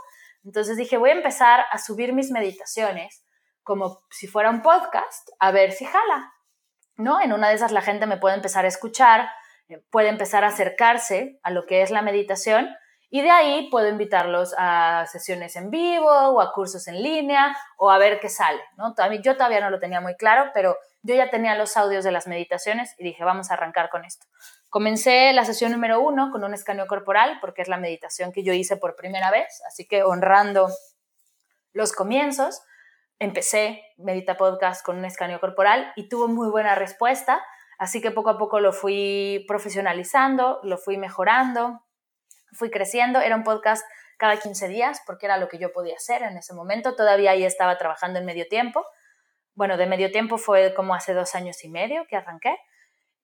entonces dije, voy a empezar a subir mis meditaciones como si fuera un podcast, a ver si jala, ¿no? En una de esas la gente me puede empezar a escuchar, eh, puede empezar a acercarse a lo que es la meditación y de ahí puedo invitarlos a sesiones en vivo o a cursos en línea o a ver qué sale, ¿no? Yo todavía no lo tenía muy claro, pero yo ya tenía los audios de las meditaciones y dije, vamos a arrancar con esto. Comencé la sesión número uno con un escaneo corporal, porque es la meditación que yo hice por primera vez, así que honrando los comienzos. Empecé Medita Podcast con un escaneo corporal y tuvo muy buena respuesta, así que poco a poco lo fui profesionalizando, lo fui mejorando, fui creciendo. Era un podcast cada 15 días porque era lo que yo podía hacer en ese momento. Todavía ahí estaba trabajando en medio tiempo. Bueno, de medio tiempo fue como hace dos años y medio que arranqué.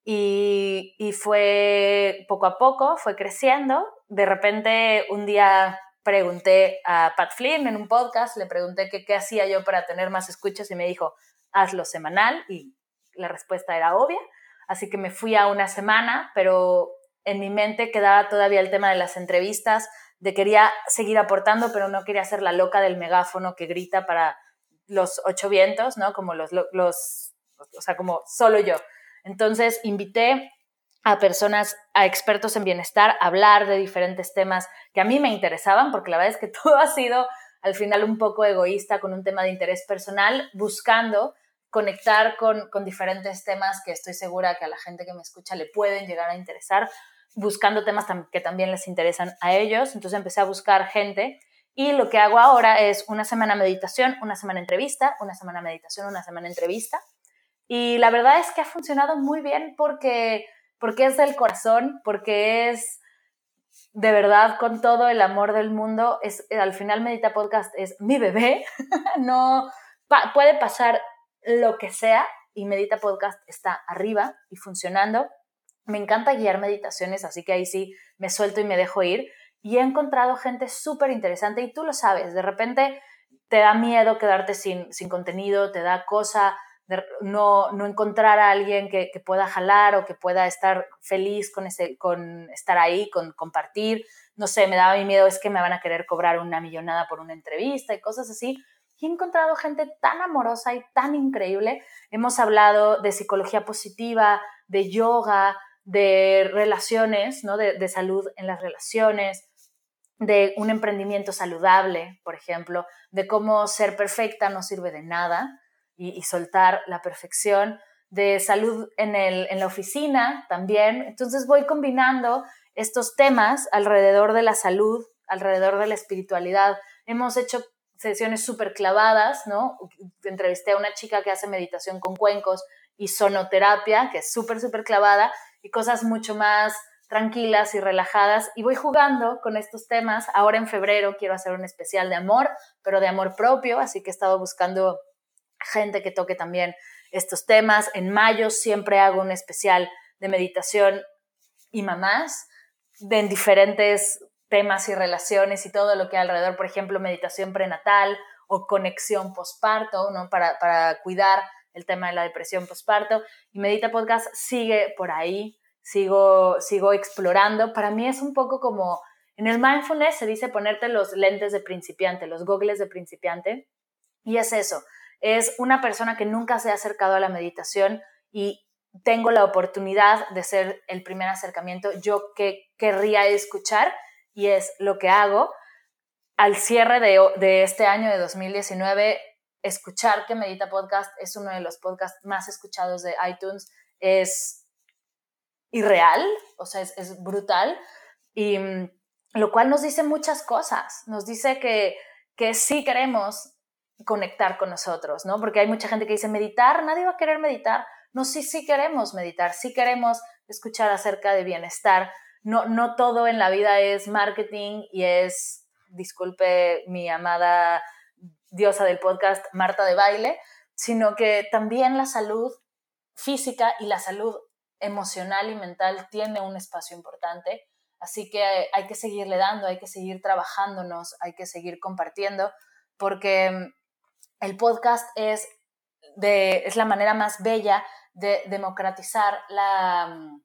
Y, y fue poco a poco, fue creciendo. De repente un día pregunté a Pat Flynn en un podcast, le pregunté qué, qué hacía yo para tener más escuchas y me dijo, hazlo semanal y la respuesta era obvia. Así que me fui a una semana, pero en mi mente quedaba todavía el tema de las entrevistas, de quería seguir aportando, pero no quería ser la loca del megáfono que grita para los ocho vientos, ¿no? Como los, los, o sea, como solo yo. Entonces invité a personas, a expertos en bienestar, a hablar de diferentes temas que a mí me interesaban, porque la verdad es que todo ha sido al final un poco egoísta con un tema de interés personal, buscando conectar con, con diferentes temas que estoy segura que a la gente que me escucha le pueden llegar a interesar, buscando temas que también les interesan a ellos. Entonces empecé a buscar gente y lo que hago ahora es una semana meditación, una semana entrevista, una semana meditación, una semana entrevista. Y la verdad es que ha funcionado muy bien porque, porque es del corazón, porque es de verdad con todo el amor del mundo. Es, al final Medita Podcast es mi bebé. no puede pasar lo que sea y Medita Podcast está arriba y funcionando. Me encanta guiar meditaciones, así que ahí sí me suelto y me dejo ir. Y he encontrado gente súper interesante y tú lo sabes, de repente te da miedo quedarte sin, sin contenido, te da cosa no, no, encontrar a alguien que, que, pueda jalar o que pueda estar feliz con, ese, con estar ahí, con compartir. No sé, me daba mi miedo, es que me van a querer cobrar una millonada por una entrevista y cosas así. Y he encontrado gente tan amorosa y tan increíble. Hemos hablado de psicología positiva, de yoga, de relaciones, ¿no? de, salud en las relaciones, de un emprendimiento saludable, por ejemplo, de cómo ser perfecta no sirve de nada y, soltar la perfección, de salud en, el, en la oficina también. Entonces voy combinando estos temas alrededor de la salud, alrededor de la espiritualidad. Hemos hecho sesiones súper clavadas, ¿no? Entrevisté a una chica que hace meditación con cuencos y sonoterapia, que es súper, súper clavada, y cosas mucho más tranquilas y relajadas. Y voy jugando con estos temas. Ahora en febrero quiero hacer un especial de amor, pero de amor propio, así que he estado buscando gente que toque también estos temas. En mayo siempre hago un especial de meditación y mamás, de en diferentes temas y relaciones y todo lo que alrededor, por ejemplo, meditación prenatal o conexión posparto, ¿no? Para, para cuidar el tema de la depresión postparto. Y Medita Podcast sigue por ahí, sigo, sigo explorando. Para mí es un poco como, en el mindfulness se dice ponerte los lentes de principiante, los gogles de principiante. Y es eso, es una persona que nunca se ha acercado a la meditación y tengo la oportunidad de ser el primer acercamiento, yo que querría escuchar y es lo que hago. Al cierre de, de este año de 2019 escuchar que Medita Podcast es uno de los podcasts más escuchados de iTunes es irreal, o sea, es, brutal, y mm, lo cual nos dice muchas cosas, nos dice que, que sí queremos conectar con nosotros, ¿no? Porque hay mucha gente que dice meditar, nadie va a querer meditar. No, sí, sí queremos meditar, sí queremos escuchar acerca de bienestar. No, no todo en la vida es marketing y es, disculpe mi amada diosa del podcast Marta de Baile, sino que también la salud física y la salud emocional y mental tiene un espacio importante. Así que hay que seguirle dando, hay que seguir trabajándonos, hay que seguir compartiendo, porque mm, el podcast es, de, es la manera más bella de democratizar la, mm,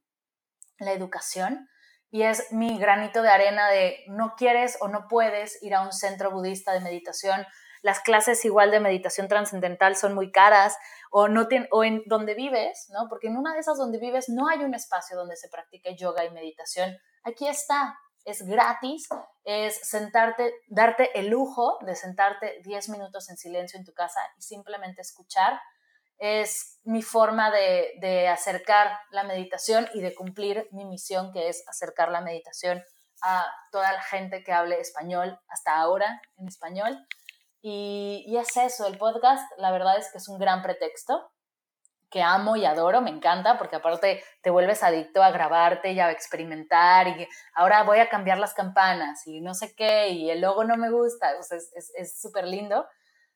la educación y es mi granito de arena de no quieres o no puedes ir a un centro budista de meditación las clases igual de meditación trascendental son muy caras o, no o en donde vives, ¿no? Porque en una de esas donde vives no hay un espacio donde se practique yoga y meditación. Aquí está, es gratis, es sentarte, darte el lujo de sentarte 10 minutos en silencio en tu casa y simplemente escuchar. Es mi forma de, de acercar la meditación y de cumplir mi misión, que es acercar la meditación a toda la gente que hable español hasta ahora en español Y, es eso, el podcast la verdad es que es un gran pretexto que amo y adoro, me encanta, porque aparte te vuelves adicto a grabarte y a experimentar, y ahora voy a cambiar las campanas y no sé qué, y el logo no me gusta, es súper lindo.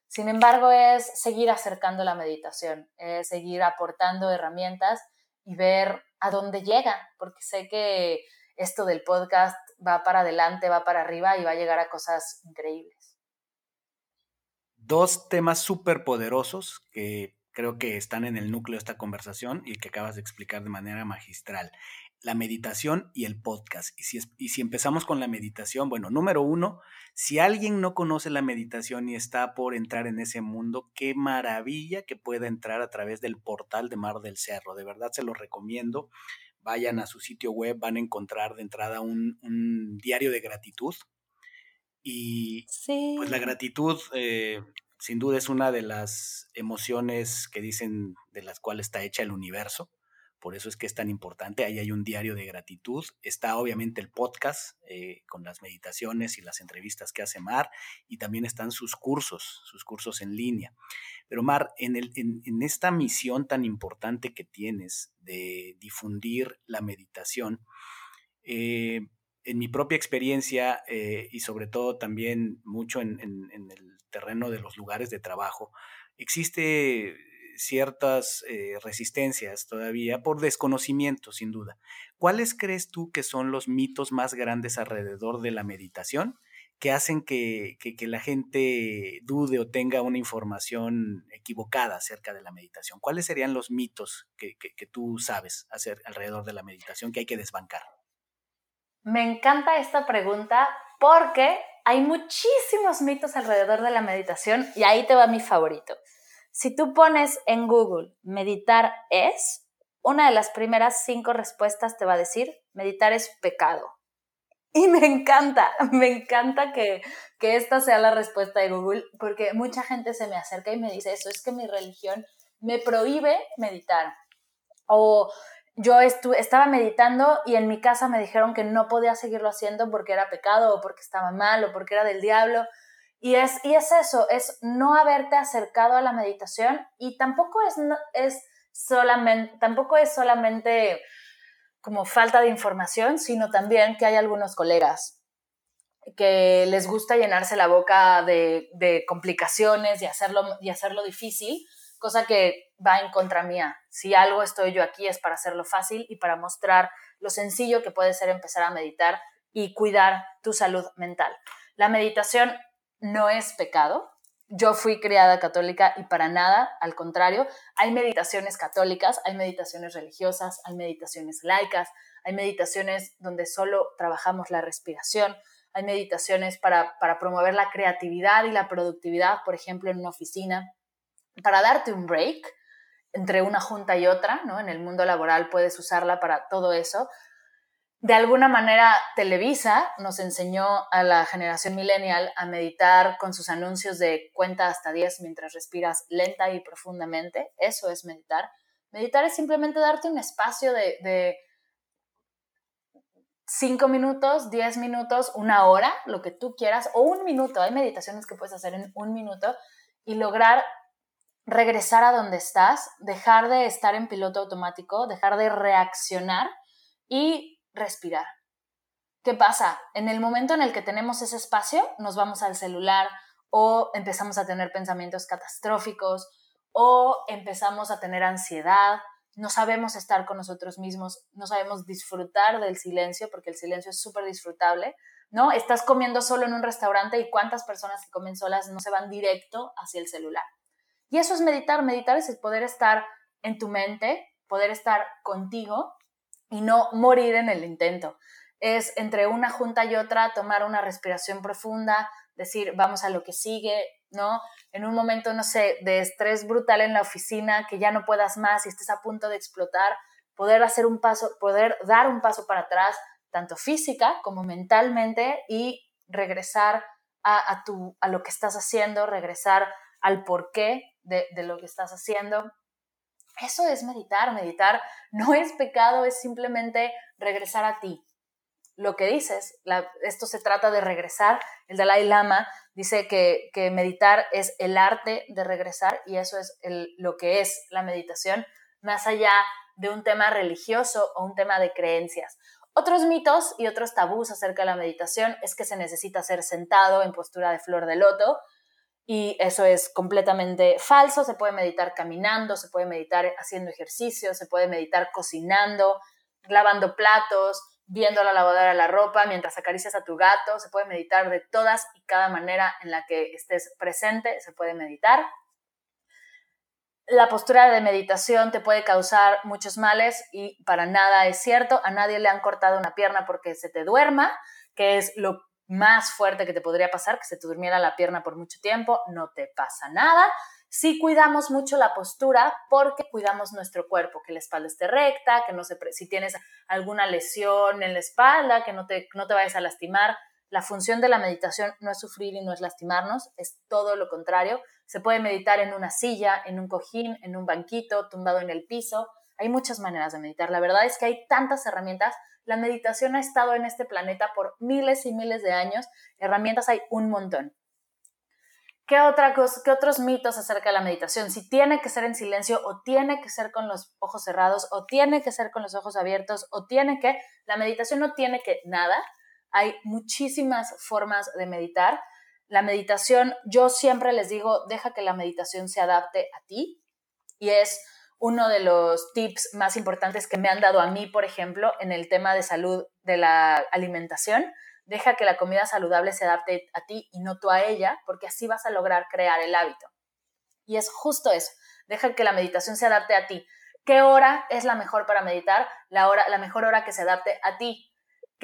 Sin embargo, es seguir acercando la meditación, es seguir aportando herramientas y ver a dónde llega, porque sé que esto del podcast va para adelante, va para arriba y va a llegar a cosas increíbles. Dos temas súper poderosos que creo que están en el núcleo de esta conversación y que acabas de explicar de manera magistral. La meditación y el podcast. Y si, y si empezamos con la meditación, bueno, número uno, si alguien no conoce la meditación y está por entrar en ese mundo, qué maravilla que pueda entrar a través del portal de Mar del Cerro. De verdad se lo recomiendo. Vayan a su sitio web, van a encontrar de entrada un, un diario de gratitud. Y pues la gratitud eh, sin duda es una de las emociones que dicen de las cuales está hecha el universo. Por eso es que es tan importante. Ahí hay un diario de gratitud. Está obviamente el podcast eh, con las meditaciones y las entrevistas que hace Mar. Y también están sus cursos, sus cursos en línea. Pero Mar, en, el, en, esta misión tan importante que tienes de difundir la meditación, eh, en mi propia experiencia eh, y sobre todo también mucho en, el terreno de los lugares de trabajo, existe ciertas eh, resistencias todavía por desconocimiento, sin duda. ¿Cuáles crees tú que son los mitos más grandes alrededor de la meditación que hacen que, la gente dude o tenga una información equivocada acerca de la meditación? ¿Cuáles serían los mitos que, que tú sabes hacer alrededor de la meditación que hay que desbancar? Me encanta esta pregunta porque hay muchísimos mitos alrededor de la meditación y ahí te va mi favorito. Si tú pones en Google meditar es, una de las primeras cinco respuestas te va a decir meditar es pecado. Y me encanta, me encanta que, que esta sea la respuesta de Google porque mucha gente se me acerca y me dice eso, es que mi religión me prohíbe meditar. O yo estaba meditando y en mi casa me dijeron que no podía seguirlo haciendo porque era pecado o porque estaba mal o porque era del diablo. Y es, y es eso, es no haberte acercado a la meditación y tampoco es, es solamente, tampoco es solamente como falta de información, sino también que hay algunos colegas que les gusta llenarse la boca de, de complicaciones y hacerlo, y hacerlo difícil cosa que va en contra mía. Si algo estoy yo aquí es para hacerlo fácil y para mostrar lo sencillo que puede ser empezar a meditar y cuidar tu salud mental. La meditación no es pecado. Yo fui criada católica y para nada, al contrario, hay meditaciones católicas, hay meditaciones religiosas, hay meditaciones laicas, hay meditaciones donde solo trabajamos la respiración, hay meditaciones para, para promover la creatividad y la productividad, por ejemplo, en una oficina para darte un break entre una junta y otra, ¿no? En el mundo laboral puedes usarla para todo eso. De alguna manera, Televisa nos enseñó a la generación millennial a meditar con sus anuncios de cuenta hasta 10 mientras respiras lenta y profundamente. Eso es meditar. Meditar es simplemente darte un espacio de, de 5 minutos, 10 minutos, una hora, lo que tú quieras, o un minuto. Hay meditaciones que puedes hacer en un minuto y lograr regresar a donde estás, dejar de estar en piloto automático, dejar de reaccionar y respirar. ¿Qué pasa? En el momento en el que tenemos ese espacio, nos vamos al celular o empezamos a tener pensamientos catastróficos o empezamos a tener ansiedad, no sabemos estar con nosotros mismos, no sabemos disfrutar del silencio, porque el silencio es súper disfrutable, ¿no? Estás comiendo solo en un restaurante y cuántas personas que comen solas no se van directo hacia el celular. Y eso es meditar. Meditar es poder estar en tu mente, poder estar contigo y no morir en el intento. Es entre una junta y otra tomar una respiración profunda, decir, vamos a lo que sigue, ¿no? En un momento, no sé, de estrés brutal en la oficina, que ya no puedas más y estés a punto de explotar, poder hacer un paso, poder dar un paso para atrás, tanto física como mentalmente, y regresar a, a, tu, a lo que estás haciendo, regresar al por qué de, lo que estás haciendo. Eso es meditar. Meditar no es pecado, es simplemente regresar a ti. lo que dices, esto se trata de regresar. El Dalai Lama dice que, meditar es el arte de regresar y eso es lo que es la meditación, más allá de un tema religioso o un tema de creencias. Otros mitos y otros tabús acerca de la meditación es que se necesita ser sentado en postura de flor de loto y eso es completamente falso. Se puede meditar caminando, se puede meditar haciendo ejercicio, se puede meditar cocinando, lavando platos, viendo la lavadora la ropa, mientras acaricias a tu gato, se puede meditar de todas y cada manera en la que estés presente, se puede meditar. La postura de meditación te puede causar muchos males y para nada es cierto. A nadie le han cortado una pierna porque se te duerma, que es lo más fuerte que te podría pasar, que se te durmiera la pierna por mucho tiempo, no te pasa nada. Si cuidamos mucho la postura porque cuidamos nuestro cuerpo, que la espalda esté recta, que no se, si tienes alguna lesión en la espalda, que no te, no te vayas a lastimar. La función de la meditación no es sufrir y no es lastimarnos, es todo lo contrario. Se puede meditar en una silla, en un cojín, en un banquito, tumbado en el piso. Hay muchas maneras de meditar. La verdad es que hay tantas herramientas. La meditación ha estado en este planeta por miles y miles de años. Herramientas hay un montón. ¿Qué, otra cosa, ¿Qué otros mitos acerca de la meditación? Si tiene que ser en silencio o tiene que ser con los ojos cerrados o tiene que ser con los ojos abiertos o tiene que... La meditación no tiene que nada. Hay muchísimas formas de meditar. La meditación, yo siempre les digo, deja que la meditación se adapte a ti y es uno de los tips más importantes que me han dado a mí, por ejemplo, en el tema de salud de la alimentación Deja que la comida saludable se adapte a ti y no tú a ella, porque así vas a lograr crear el hábito. Y es justo eso. Deja que la meditación se adapte a ti. ¿Qué hora es la mejor para meditar? La, hora, la mejor hora que se adapte a ti.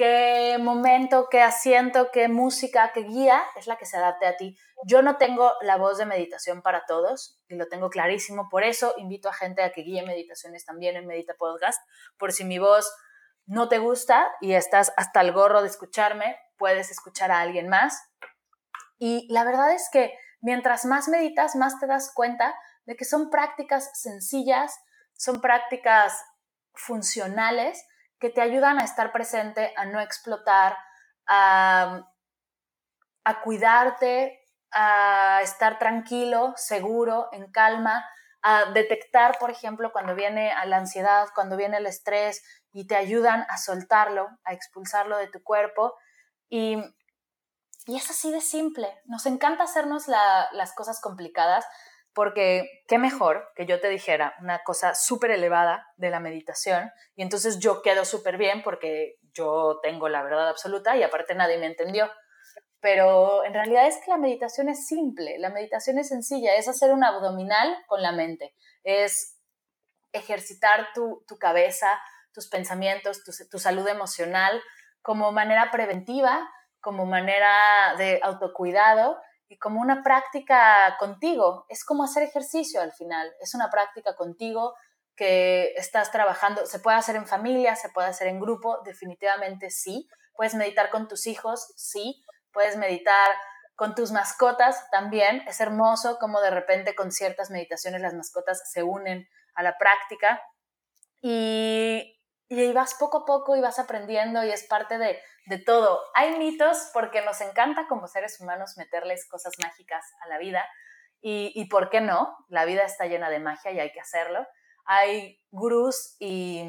¿Qué momento, qué asiento, qué música, qué guía es la que se adapte a ti? Yo no tengo la voz de meditación para todos y lo tengo clarísimo. Por eso invito a gente a que guíe meditaciones también en Medita Podcast. Por si mi voz no te gusta y estás hasta el gorro de escucharme, puedes escuchar a alguien más. Y la verdad es que mientras más meditas, más te das cuenta de que son prácticas sencillas, son prácticas funcionales que te ayudan a estar presente, a no explotar, a, a cuidarte, a estar tranquilo, seguro, en calma, a detectar, por ejemplo, cuando viene la ansiedad, cuando viene el estrés, y te ayudan a soltarlo, a expulsarlo de tu cuerpo. Y, y es así de simple. Nos encanta hacernos las cosas complicadas porque qué mejor que yo te dijera una cosa súper elevada de la meditación y entonces yo quedo súper bien porque yo tengo la verdad absoluta y aparte nadie me entendió. Pero en realidad es que la meditación es simple, la meditación es sencilla, es hacer un abdominal con la mente, es ejercitar tu, tu cabeza, tus pensamientos, tu, salud emocional como manera preventiva, como manera de autocuidado como una práctica contigo. Es como hacer ejercicio al final, es una práctica contigo que estás trabajando. Se puede hacer en familia, se puede hacer en grupo, definitivamente sí. Puedes meditar con tus hijos, sí. Puedes meditar con tus mascotas también. Es hermoso como de repente con ciertas meditaciones las mascotas se unen a la práctica. Y y vas poco a poco y vas aprendiendo y es parte de, todo. Hay mitos porque nos encanta como seres humanos meterles cosas mágicas a la vida y, ¿por qué no? La vida está llena de magia y hay que hacerlo. Hay gurús y,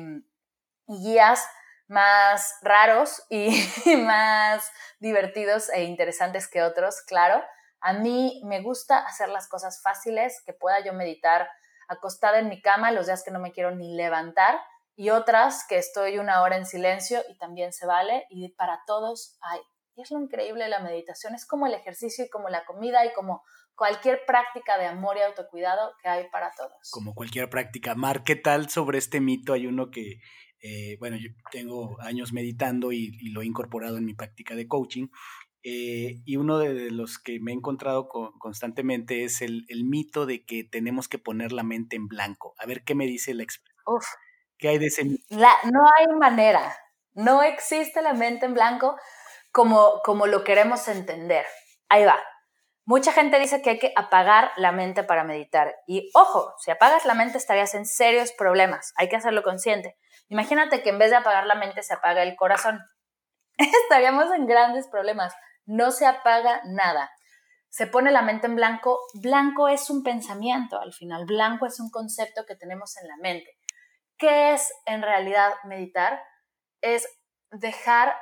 guías más raros y más divertidos e interesantes que otros, claro. A mí me gusta hacer las cosas fáciles, que pueda yo meditar acostada en mi cama los días que no me quiero ni levantar y otras que estoy una hora en silencio y también se vale y para todos hay. Y es lo increíble de la meditación, es como el ejercicio y como la comida y como cualquier práctica de amor y autocuidado que hay para todos. Como cualquier práctica. Mar, ¿qué tal sobre este mito? Hay uno que, eh, bueno, yo tengo años meditando y, lo he incorporado en mi práctica de coaching. Eh, y uno de los que me he encontrado constantemente es el, mito de que tenemos que poner la mente en blanco. A ver qué me dice la experiencia no hay manera, no existe la mente en blanco como, como lo queremos entender. Ahí va. Mucha gente dice que hay que apagar la mente para meditar. Y ojo, si apagas la mente estarías en serios problemas. Hay que hacerlo consciente. Imagínate que en vez de apagar la mente se apaga el corazón. estaríamos en grandes problemas. No se apaga nada. Se pone la mente en blanco. Blanco es un pensamiento al final. Blanco es un concepto que tenemos en la mente. ¿Qué es en realidad meditar? Es dejar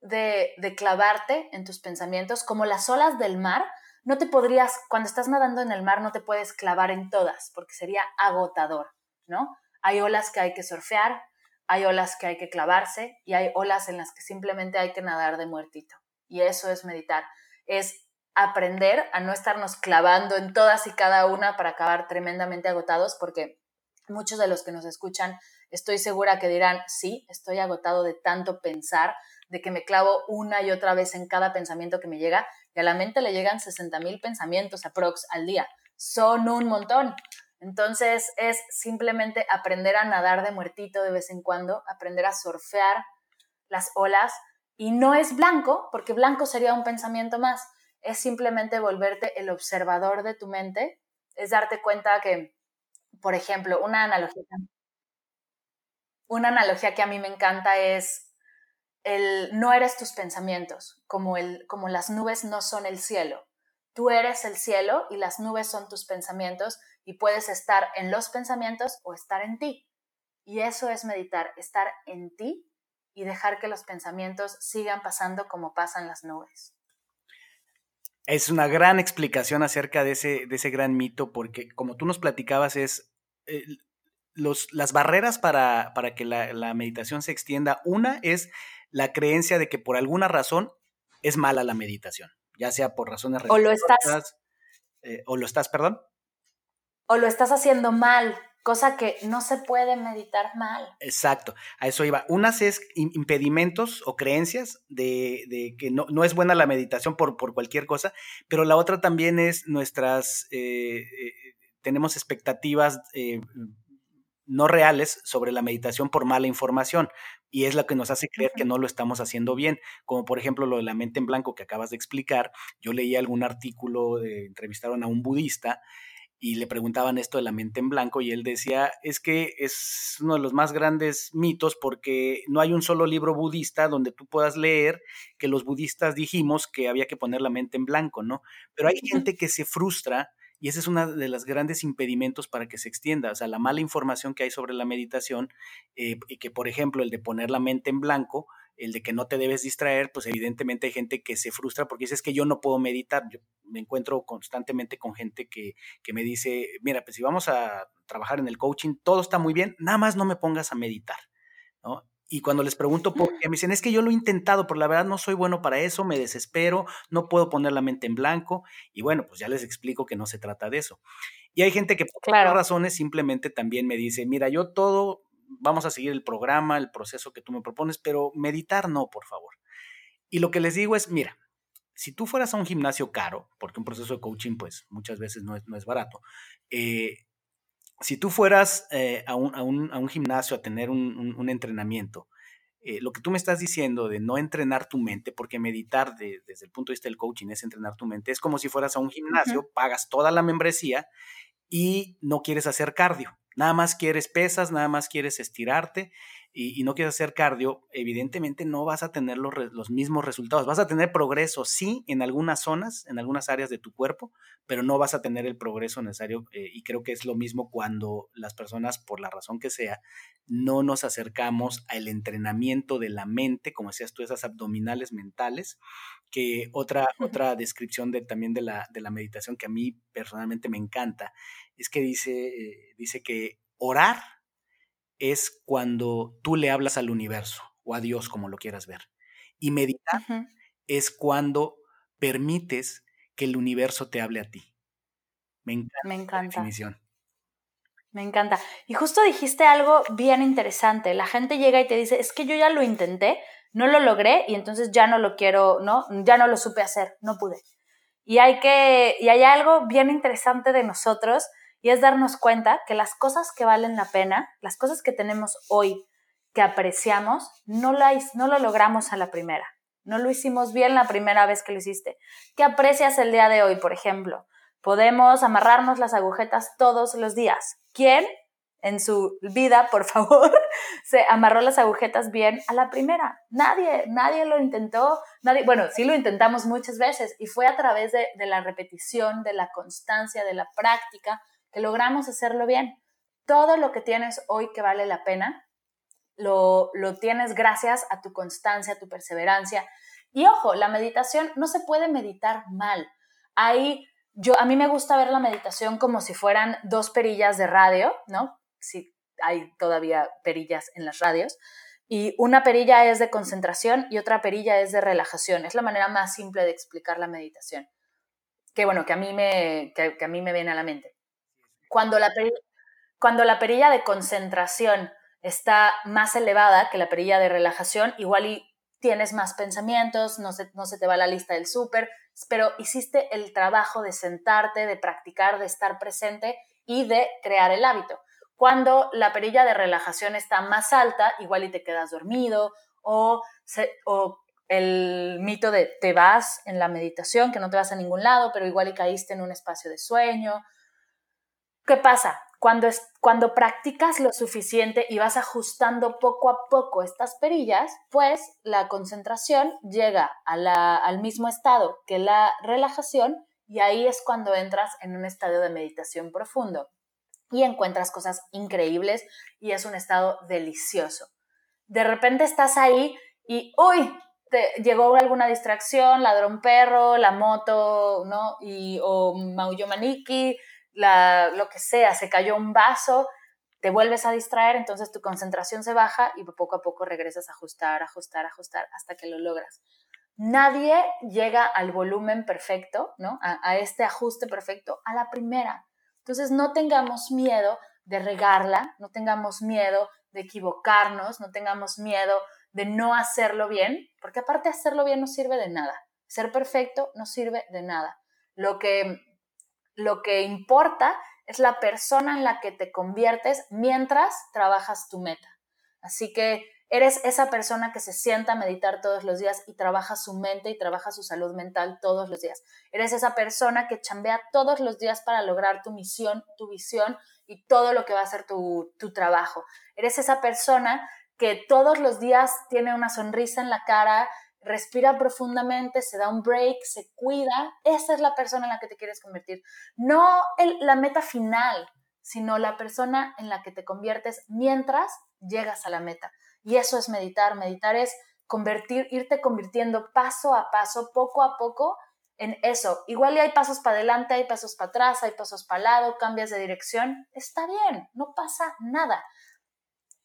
de, de clavarte en tus pensamientos como las olas del mar no te podrías, cuando estás nadando en el mar, no te puedes clavar en todas, porque sería agotador, ¿no? Hay olas que hay que surfear, hay olas que hay que clavarse y hay olas en las que simplemente hay que nadar de muertito. Y eso es meditar, es aprender a no estarnos clavando en todas y cada una para acabar tremendamente agotados, porque muchos de los que nos escuchan estoy segura que dirán, sí, estoy agotado de tanto pensar, de que me clavo una y otra vez en cada pensamiento que me llega y a la mente le llegan 60 mil pensamientos aprox al día. Son un montón. Entonces es simplemente aprender a nadar de muertito de vez en cuando, aprender a surfear las olas y no es blanco, porque blanco sería un pensamiento más, es simplemente volverte el observador de tu mente, es darte cuenta que, por ejemplo, una analogía, una analogía que a mí me encanta es el no eres tus pensamientos, como, el, como las nubes no son el cielo. Tú eres el cielo y las nubes son tus pensamientos y puedes estar en los pensamientos o estar en ti. Y eso es meditar, estar en ti y dejar que los pensamientos sigan pasando como pasan las nubes. Es una gran explicación acerca de ese, de ese gran mito, porque como tú nos platicabas, es eh, los, las barreras para, para que la, la, meditación se extienda. Una es la creencia de que por alguna razón es mala la meditación, ya sea por razones o lo estás eh, o lo estás, perdón, o lo estás haciendo mal, cosa que no se puede meditar mal. Exacto, a eso iba. Unas es impedimentos o creencias de, que no, no, es buena la meditación por, por, cualquier cosa, pero la otra también es nuestras, eh, eh, tenemos expectativas no reales sobre la meditación por mala información y es lo que nos hace creer que no lo estamos haciendo bien, como por ejemplo lo de la mente en blanco que acabas de explicar. Yo leí algún artículo, de, entrevistaron a un budista y le preguntaban esto de la mente en blanco y él decía, es que es uno de los más grandes mitos porque no hay un solo libro budista donde tú puedas leer que los budistas dijimos que había que poner la mente en blanco, ¿no? Pero hay gente que se frustra y ese es uno de los grandes impedimentos para que se extienda. O sea, la mala información que hay sobre la meditación, eh, y que por ejemplo el de poner la mente en blanco, el de que no te debes distraer, pues evidentemente hay gente que se frustra porque dice es que yo no puedo meditar. Yo me encuentro constantemente con gente que, que me dice, mira, pues si vamos a trabajar en el coaching, todo está muy bien, nada más no me pongas a meditar. ¿no? Y cuando les pregunto por qué, me dicen, es que yo lo he intentado, pero la verdad no soy bueno para eso, me desespero, no puedo poner la mente en blanco. Y bueno, pues ya les explico que no se trata de eso. Y hay gente que por claro. razones simplemente también me dice, mira, yo todo, vamos a seguir el programa, el proceso que tú me propones, pero meditar no, por favor. Y lo que les digo es, mira, si tú fueras a un gimnasio caro, porque un proceso de coaching pues muchas veces no es, no es barato, eh, si tú fueras eh, a, un, a, un, a, un, gimnasio a tener un, un entrenamiento, eh, lo que tú me estás diciendo de no entrenar tu mente, porque meditar de, desde el punto de vista del coaching es entrenar tu mente, es como si fueras a un gimnasio, uh -huh. pagas toda la membresía y no quieres hacer cardio. Nada más quieres pesas, nada más quieres estirarte y, no quieres hacer cardio, evidentemente no vas a tener los, los, mismos resultados. Vas a tener progreso, sí, en algunas zonas, en algunas áreas de tu cuerpo, pero no vas a tener el progreso necesario. Eh, y creo que es lo mismo cuando las personas, por la razón que sea, no nos acercamos al entrenamiento de la mente, como decías tú, esas abdominales mentales, que otra, otra descripción de, también de la, de la meditación que a mí personalmente me encanta, es que dice, eh, dice que orar es cuando tú le hablas al universo o a Dios, como lo quieras ver. Y meditar uh -huh. es cuando permites que el universo te hable a ti. Me encanta. Me encanta. definición. Me encanta. Y justo dijiste algo bien interesante. La gente llega y te dice, es que yo ya lo intenté, no lo logré y entonces ya no lo quiero, ¿no? Ya no lo supe hacer, no pude. Y hay que, y hay algo bien interesante de nosotros y es darnos cuenta que las cosas que valen la pena, las cosas que tenemos hoy, que apreciamos, no, la, no lo logramos a la primera. No lo hicimos bien la primera vez que lo hiciste. ¿Qué aprecias el día de hoy, por ejemplo? Podemos amarrarnos las agujetas todos los días. ¿Quién? en su vida, por favor, se amarró las agujetas bien a la primera. Nadie, nadie lo intentó, nadie, bueno, sí lo intentamos muchas veces y fue a través de, de la repetición, de la constancia, de la práctica, que logramos hacerlo bien. Todo lo que tienes hoy que vale la pena, lo, lo tienes gracias a tu constancia, a tu perseverancia. Y ojo, la meditación no se puede meditar mal. Hay yo a mí me gusta ver la meditación como si fueran dos perillas de radio, ¿no? Si hay todavía perillas en las radios. Y una perilla es de concentración y otra perilla es de relajación. Es la manera más simple de explicar la meditación. Que bueno, que a mí me, que, a mí me viene a la mente. Cuando la, perilla, cuando la perilla de concentración está más elevada que la perilla de relajación, igual y tienes más pensamientos, no se, no se te va la lista del súper, pero hiciste el trabajo de sentarte, de practicar, de estar presente y de crear el hábito. Cuando la perilla de relajación está más alta, igual y te quedas dormido o, o el mito de te vas en la meditación, que no te vas a ningún lado, pero igual y caíste en un espacio de sueño. ¿Qué pasa? Cuando, practicas lo suficiente y vas ajustando poco a poco estas perillas, pues la concentración llega al mismo estado que la relajación y ahí es cuando entras en un estado de meditación profundo y encuentras cosas increíbles y es un estado delicioso. De repente estás ahí y, uy, te llegó alguna distracción, ladrón perro, la moto, ¿no? Y, o maullo lo que sea, se cayó un vaso, te vuelves a distraer, entonces tu concentración se baja y poco a poco regresas a ajustar, ajustar, ajustar hasta que lo logras. Nadie llega al volumen perfecto, ¿no? A, este ajuste perfecto a la primera. Entonces no tengamos miedo de regarla, no tengamos miedo de equivocarnos, no tengamos miedo de no hacerlo bien, porque aparte hacerlo bien no sirve de nada. Ser perfecto no sirve de nada. Lo que lo que importa es la persona en la que te conviertes mientras trabajas tu meta. Así que eres esa persona que se sienta a meditar todos los días y trabaja su mente y trabaja su salud mental todos los días. Eres esa persona que chambea todos los días para lograr tu misión, tu visión y todo lo que va a ser tu, tu trabajo. Eres esa persona que todos los días tiene una sonrisa en la cara, respira profundamente, se da un break, se cuida, esa es la persona en la que te quieres convertir. No la meta final, sino la persona en la que te conviertes mientras llegas a la meta. Y eso es meditar. Meditar es convertir, irte convirtiendo paso a paso, poco a poco en eso. Igual y hay pasos para adelante, hay pasos para atrás, hay pasos para lado, cambias de dirección. Está bien, no pasa nada.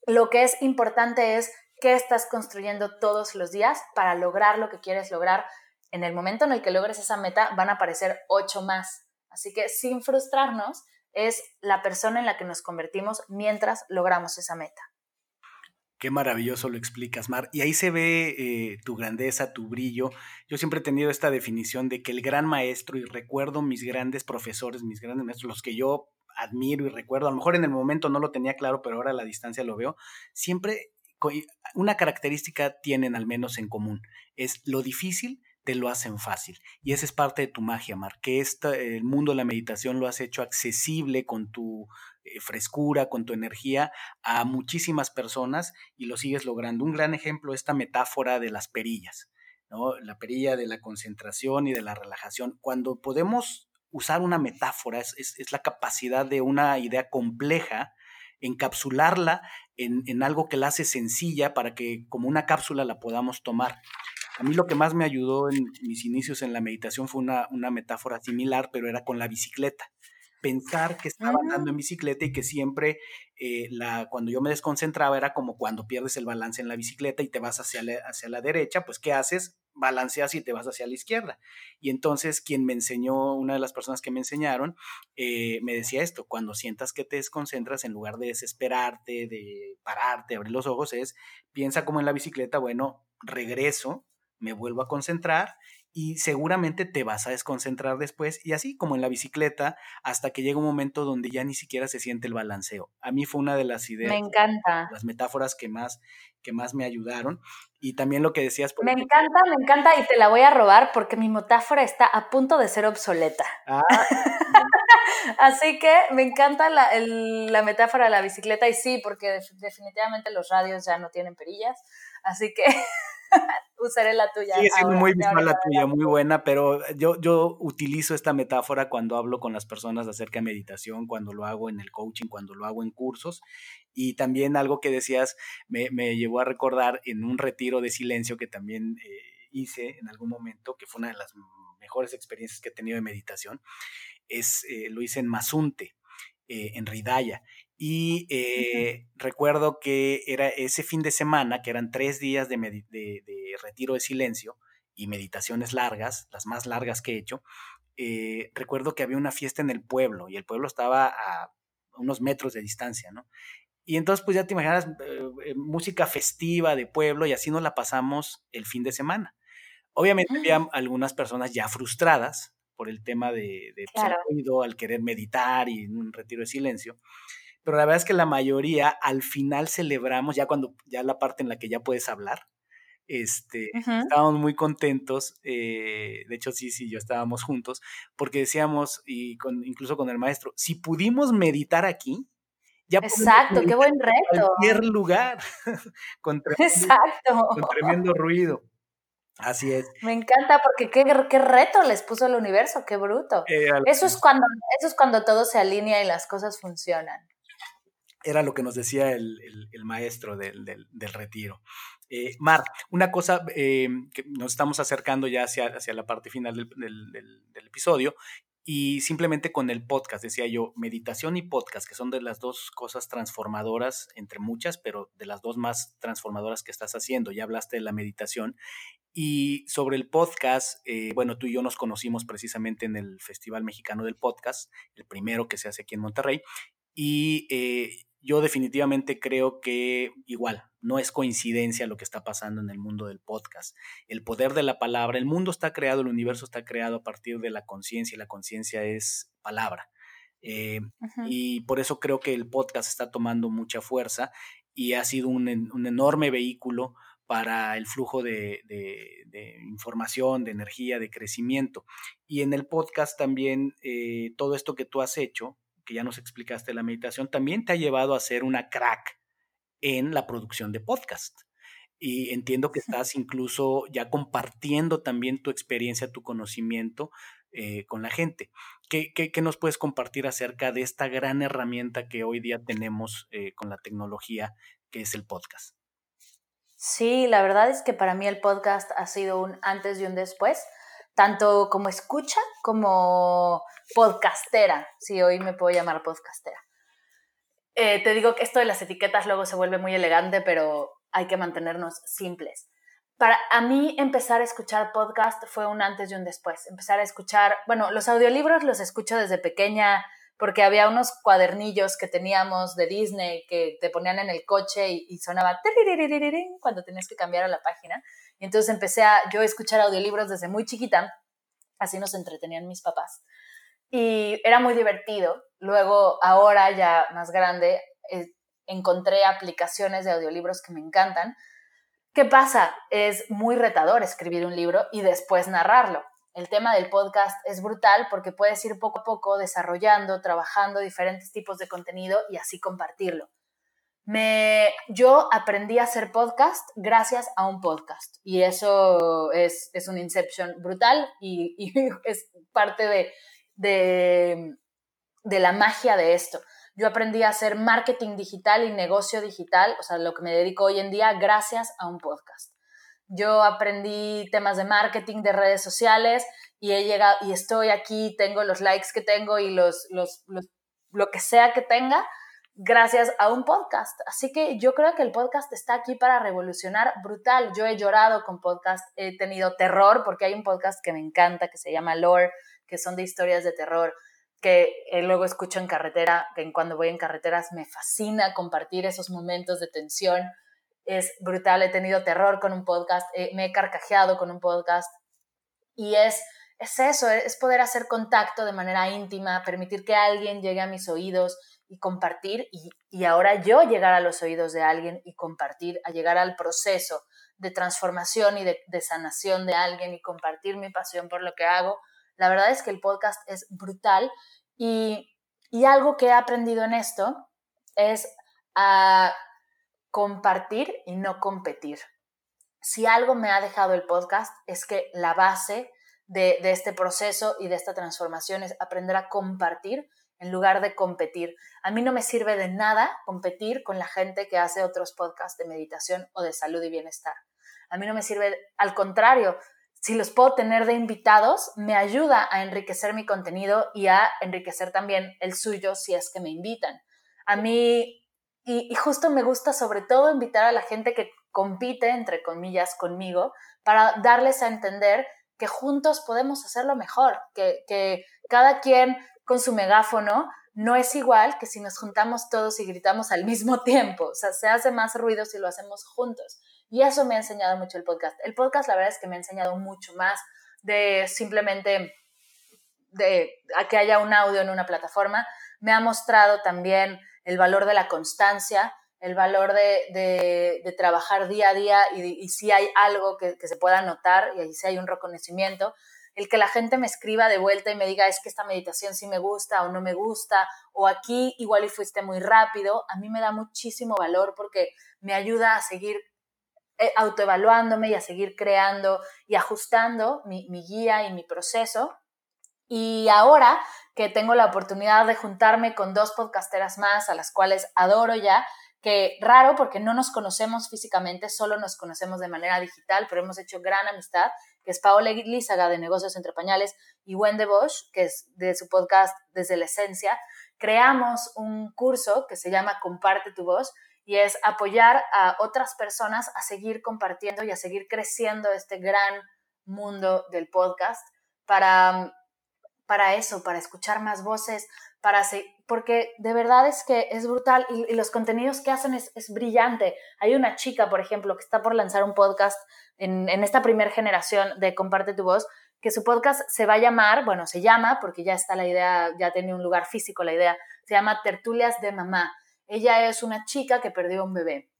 Lo que es importante es qué estás construyendo todos los días para lograr lo que quieres lograr. En el momento en el que logres esa meta van a aparecer ocho más. Así que sin frustrarnos es la persona en la que nos convertimos mientras logramos esa meta. Qué maravilloso lo explicas, Mar. Y ahí se ve eh, tu grandeza, tu brillo. Yo siempre he tenido esta definición de que el gran maestro, y recuerdo mis grandes profesores, mis grandes maestros, los que yo admiro y recuerdo, a lo mejor en el momento no lo tenía claro, pero ahora a la distancia lo veo, siempre una característica tienen al menos en común, es lo difícil te lo hacen fácil. Y esa es parte de tu magia, Mar, que el mundo de la meditación lo has hecho accesible con tu eh, frescura, con tu energía a muchísimas personas y lo sigues logrando. Un gran ejemplo, esta metáfora de las perillas, ¿no? La perilla de la concentración y de la relajación. Cuando podemos usar una metáfora, es la capacidad de una idea compleja, encapsularla en, algo que la hace sencilla para que como una cápsula la podamos tomar. A mí lo que más me ayudó en mis inicios en la meditación fue una, una metáfora similar, pero era con la bicicleta. Pensar que estaba andando en bicicleta y que siempre eh, la, cuando yo me desconcentraba era como cuando pierdes el balance en la bicicleta y te vas hacia hacia la derecha, pues ¿qué haces? Balanceas y te vas hacia la izquierda. Y entonces quien me enseñó, una de las personas que me enseñaron, eh, me decía esto, cuando sientas que te desconcentras, en lugar de desesperarte, de pararte, abrir los ojos, es, piensa como en la bicicleta, bueno, regreso, me vuelvo a concentrar y seguramente te vas a desconcentrar después y así como en la bicicleta hasta que llega un momento donde ya ni siquiera se siente el balanceo. A mí fue una de las ideas, me encanta. las metáforas que más que más me ayudaron y también lo que decías. me encanta, me encanta y te la voy a robar porque mi metáfora está a punto de ser obsoleta. Ah, Así que me encanta la, la, metáfora de la bicicleta y sí, porque definitivamente los radios ya no tienen perillas, así que usaré la tuya. Sí, siendo muy visual la tuya, muy buena, pero yo, yo utilizo esta metáfora cuando hablo con las personas acerca de meditación, cuando lo hago en el coaching, cuando lo hago en cursos. Y también algo que decías me, me llevó a recordar en un retiro de silencio que también eh, hice en algún momento, que fue una de las mejores experiencias que he tenido de meditación, es, eh, lo hice en Mazunte, eh, en Ridaya. Y eh, recuerdo que era ese fin de semana, que eran tres días de, retiro de silencio y meditaciones largas, las más largas que he hecho. Eh, recuerdo que había una fiesta en el pueblo y el pueblo estaba a unos metros de distancia, ¿no? Y entonces, pues ya te imaginas, eh, música festiva de pueblo y así nos la pasamos el fin de semana. Obviamente había algunas personas ya frustradas por el tema de, de pues, ruido, al querer meditar y un retiro de silencio pero la verdad es que la mayoría al final celebramos, ya cuando, ya la parte en la que ya puedes hablar, este, estábamos muy contentos, eh, de hecho sí, sí, yo estábamos juntos, porque decíamos, y con, incluso con el maestro, si pudimos meditar aquí, ya Exacto, qué buen reto. En cualquier lugar, con, tremendo, con tremendo ruido. Así es. Me encanta porque qué, qué reto les puso el universo, qué bruto. Eh, eso, es cuando, eso es cuando todo se alinea y las cosas funcionan era lo que nos decía el, maestro del, retiro. Eh, Mar, una cosa eh, que nos estamos acercando ya hacia, hacia la parte final del, episodio y simplemente con el podcast, decía yo, meditación y podcast, que son de las dos cosas transformadoras, entre muchas, pero de las dos más transformadoras que estás haciendo. Ya hablaste de la meditación. Y sobre el podcast, eh, bueno, tú y yo nos conocimos precisamente en el Festival Mexicano del Podcast, el primero que se hace aquí en Monterrey. Y yo definitivamente creo que igual, no es coincidencia lo que está pasando en el mundo del podcast. El poder de la palabra, el mundo está creado, el universo está creado a partir de la conciencia y la conciencia es palabra. Eh, y por eso creo que el podcast está tomando mucha fuerza y ha sido un, enorme vehículo para el flujo de, información, de energía, de crecimiento. Y en el podcast también eh, todo esto que tú has hecho, que ya nos explicaste la meditación, también te ha llevado a ser una crack en la producción de podcast. Y entiendo que estás incluso ya compartiendo también tu experiencia, tu conocimiento eh, con la gente. ¿Qué, nos puedes compartir acerca de esta gran herramienta que hoy día tenemos eh, con la tecnología, que es el podcast? Sí, la verdad es que para mí el podcast ha sido un antes y un después tanto como escucha como podcastera, si hoy me puedo llamar podcastera. Eh, te digo que esto de las etiquetas luego se vuelve muy elegante, pero hay que mantenernos simples. Para a mí empezar a escuchar podcast fue un antes y un después. Empezar a escuchar, bueno, los audiolibros los escucho desde pequeña porque había unos cuadernillos que teníamos de Disney que te ponían en el coche y, y sonaba cuando tenías que cambiar a la página. Y entonces empecé a yo escuchar audiolibros desde muy chiquita, así nos entretenían mis papás. Y era muy divertido. Luego, ahora ya más grande, eh, encontré aplicaciones de audiolibros que me encantan. ¿Qué pasa? Es muy retador escribir un libro y después narrarlo. El tema del podcast es brutal porque puedes ir poco a poco desarrollando, trabajando diferentes tipos de contenido y así compartirlo. Me, yo aprendí a hacer podcast gracias a un podcast y eso es, es un inception brutal y, es parte de, de, la magia de esto. Yo aprendí a hacer marketing digital y negocio digital, o sea, lo que me dedico hoy en día gracias a un podcast. Yo aprendí temas de marketing de redes sociales y he llegado y estoy aquí, tengo los likes que tengo y los, los lo que sea que tenga gracias a un podcast. Así que yo creo que el podcast está aquí para revolucionar brutal. Yo he llorado con podcast, he tenido terror porque hay un podcast que me encanta que se llama Lore, que son de historias de terror que eh, luego escucho en carretera, que cuando voy en carreteras me fascina compartir esos momentos de tensión. Es brutal, he tenido terror con un podcast, eh, me he carcajeado con un podcast y es, es eso, es poder hacer contacto de manera íntima, permitir que alguien llegue a mis oídos, y compartir y, ahora yo llegar a los oídos de alguien y compartir, a llegar al proceso de transformación y de, sanación de alguien y compartir mi pasión por lo que hago. La verdad es que el podcast es brutal Y, y algo que he aprendido en esto es a compartir y no competir. Si algo me ha dejado el podcast es que la base de, este proceso y de esta transformación es aprender a compartir en lugar de competir. A mí no me sirve de nada competir con la gente que hace otros podcasts de meditación o de salud y bienestar. A mí no me sirve, al contrario, si los puedo tener de invitados, me ayuda a enriquecer mi contenido y a enriquecer también el suyo si es que me invitan. A mí, y, justo me gusta sobre todo invitar a la gente que compite, entre comillas, conmigo, para darles a entender que juntos podemos hacerlo mejor, que, que cada quien con su megáfono no es igual que si nos juntamos todos y gritamos al mismo tiempo. O sea, se hace más ruido si lo hacemos juntos. Y eso me ha enseñado mucho el podcast. El podcast, la verdad es que me ha enseñado mucho más de simplemente de a que haya un audio en una plataforma. Me ha mostrado también el valor de la constancia, el valor de, de, trabajar día a día y, si hay algo que, que, se pueda notar y si hay un reconocimiento, el que la gente me escriba de vuelta y me diga es que esta meditación sí me gusta o no me gusta o aquí igual y fuiste muy rápido, a mí me da muchísimo valor porque me ayuda a seguir eh, autoevaluándome y a seguir creando y ajustando mi, guía y mi proceso. Y ahora que tengo la oportunidad de juntarme con dos podcasteras más, a las cuales adoro ya, que raro porque no nos conocemos físicamente, solo nos conocemos de manera digital, pero hemos hecho gran amistad, que es Paola Lízaga de Negocios Entre Pañales y Wendy Bosch, que es de su podcast Desde la Esencia, creamos un curso que se llama Comparte tu voz, y es apoyar a otras personas a seguir compartiendo y a seguir creciendo este gran mundo del podcast para, para eso, para escuchar más voces, para porque de verdad es que es brutal y, los contenidos que hacen es, brillante. Hay una chica, por ejemplo, que está por lanzar un podcast en, en esta primera generación de Comparte tu voz, que su podcast se va a llamar, bueno, se llama, porque ya está la idea, ya tiene un lugar físico la idea, se llama Tertulias de Mamá. Ella es una chica que perdió un bebé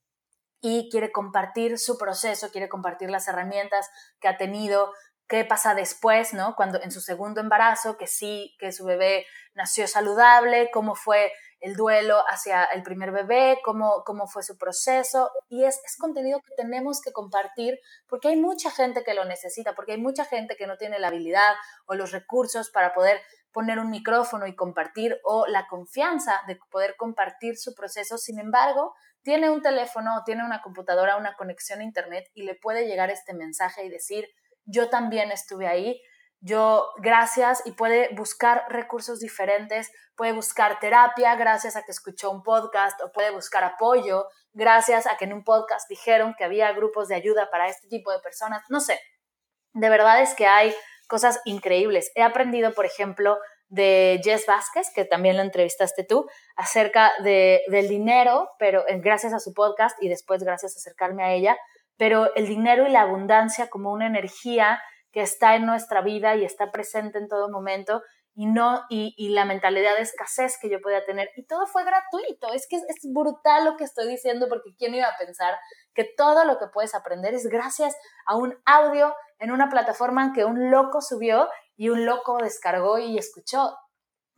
y quiere compartir su proceso, quiere compartir las herramientas que ha tenido, qué pasa después, ¿no? Cuando en su segundo embarazo, que sí, que su bebé nació saludable, cómo fue el duelo hacia el primer bebé, cómo, cómo fue su proceso. Y es, es contenido que tenemos que compartir porque hay mucha gente que lo necesita, porque hay mucha gente que no tiene la habilidad o los recursos para poder poner un micrófono y compartir o la confianza de poder compartir su proceso. Sin embargo, tiene un teléfono tiene una computadora, una conexión a Internet y le puede llegar este mensaje y decir, yo también estuve ahí, yo gracias y puede buscar recursos diferentes, puede buscar terapia gracias a que escuchó un podcast o puede buscar apoyo gracias a que en un podcast dijeron que había grupos de ayuda para este tipo de personas, no sé. De verdad es que hay cosas increíbles. He aprendido, por ejemplo, de Jess Vázquez, que también lo entrevistaste tú, acerca de, del dinero, pero eh, gracias a su podcast y después gracias a acercarme a ella, pero el dinero y la abundancia como una energía que está en nuestra vida y está presente en todo momento y no y, y, la mentalidad de escasez que yo podía tener y todo fue gratuito es que es, es, brutal lo que estoy diciendo porque quién iba a pensar que todo lo que puedes aprender es gracias a un audio en una plataforma que un loco subió y un loco descargó y escuchó.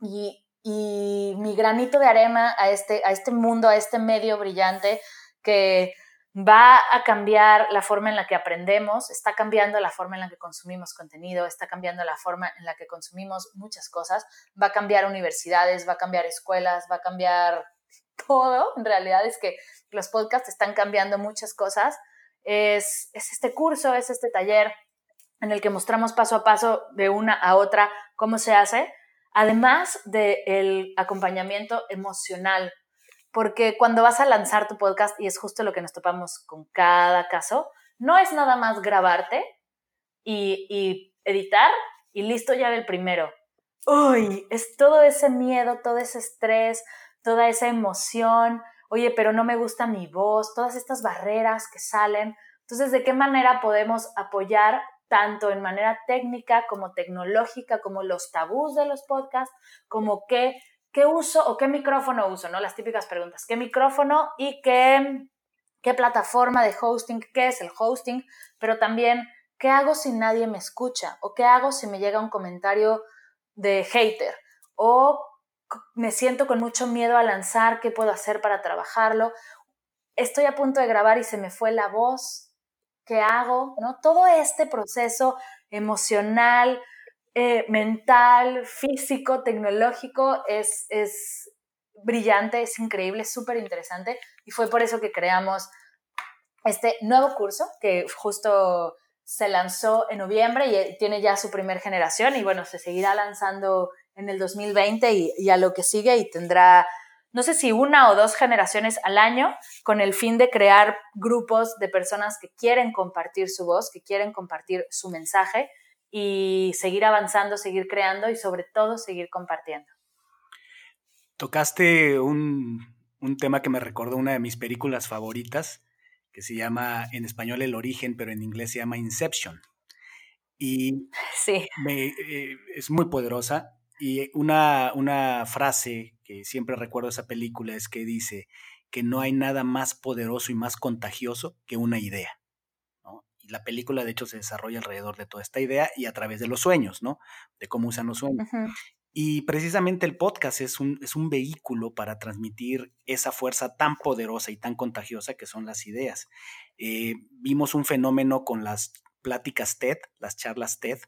Y, y mi granito de arena a este, a este mundo, a este medio brillante que va a cambiar la forma en la que aprendemos, está cambiando la forma en la que consumimos contenido, está cambiando la forma en la que consumimos muchas cosas, va a cambiar universidades, va a cambiar escuelas, va a cambiar todo. En realidad es que los podcasts están cambiando muchas cosas. Es, es este curso, es este taller en el que mostramos paso a paso de una a otra cómo se hace, además del acompañamiento emocional, porque cuando vas a lanzar tu podcast, y es justo lo que nos topamos con cada caso, no es nada más grabarte y, editar y listo ya el primero. Uy, es todo ese miedo, todo ese estrés, toda esa emoción, oye, pero no me gusta mi voz, todas estas barreras que salen. Entonces, ¿de qué manera podemos apoyar tanto en manera técnica como tecnológica, como los tabús de los podcasts, como qué, qué uso o qué micrófono uso, ¿no? Las típicas preguntas, ¿qué micrófono y qué, qué plataforma de hosting, qué es el hosting, pero también qué hago si nadie me escucha o qué hago si me llega un comentario de hater o me siento con mucho miedo a lanzar, qué puedo hacer para trabajarlo. Estoy a punto de grabar y se me fue la voz, ¿qué hago? ¿No? Todo este proceso emocional, eh, mental, físico, tecnológico es, es brillante, es increíble, es súper interesante. Y fue por eso que creamos este nuevo curso que justo se lanzó en noviembre y eh, tiene ya su primer generación. Y bueno, se seguirá lanzando en el 2020 y, a lo que sigue. Y tendrá, no sé si una o dos generaciones al año con el fin de crear grupos de personas que quieren compartir su voz, que quieren compartir su mensaje y seguir avanzando, seguir creando y sobre todo seguir compartiendo. Tocaste un, un tema que me recordó una de mis películas favoritas, que se llama en español El Origen, pero en inglés se llama Inception. Y sí. Eh, es muy poderosa. Y una, una frase que siempre recuerdo de esa película es que dice que no hay nada más poderoso y más contagioso que una idea. La película, de hecho, se desarrolla alrededor de toda esta idea y a través de los sueños, ¿no? De cómo usan los sueños. Y precisamente el podcast es un, es un vehículo para transmitir esa fuerza tan poderosa y tan contagiosa que son las ideas. Eh, vimos un fenómeno con las pláticas TED, las charlas TED,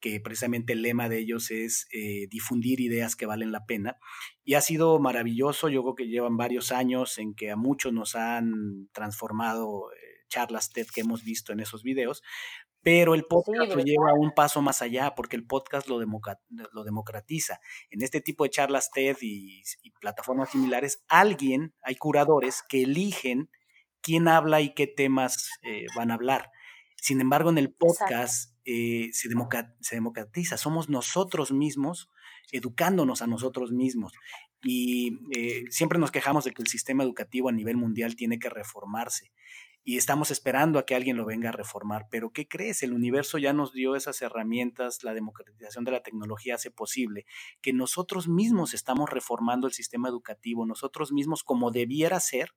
que precisamente el lema de ellos es eh, difundir ideas que valen la pena. Y ha sido maravilloso, yo creo que llevan varios años en que a muchos nos han transformado eh, charlas TED que hemos visto en esos videos, pero el podcast lo lleva un paso más allá porque el podcast lo, lo democratiza. En este tipo de charlas TED y, plataformas similares, alguien, hay curadores que eligen quién habla y qué temas eh, van a hablar. Sin embargo, en el podcast eh, se, se democratiza, somos nosotros mismos educándonos a nosotros mismos. Y eh, siempre nos quejamos de que el sistema educativo a nivel mundial tiene que reformarse y estamos esperando a que alguien lo venga a reformar. Pero ¿qué crees? El universo ya nos dio esas herramientas, la democratización de la tecnología hace posible que nosotros mismos estamos reformando el sistema educativo, nosotros mismos como debiera ser,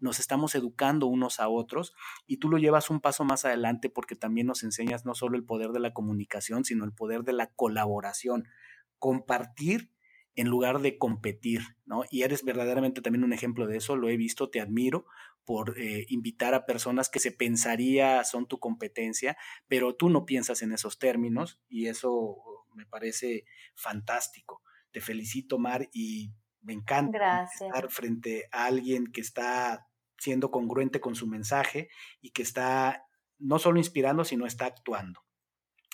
nos estamos educando unos a otros y tú lo llevas un paso más adelante porque también nos enseñas no solo el poder de la comunicación, sino el poder de la colaboración, compartir en lugar de competir, ¿no? Y eres verdaderamente también un ejemplo de eso, lo he visto, te admiro por eh, invitar a personas que se pensaría son tu competencia, pero tú no piensas en esos términos y eso me parece fantástico. Te felicito, Mar, y me encanta estar frente a alguien que está siendo congruente con su mensaje y que está no solo inspirando, sino está actuando.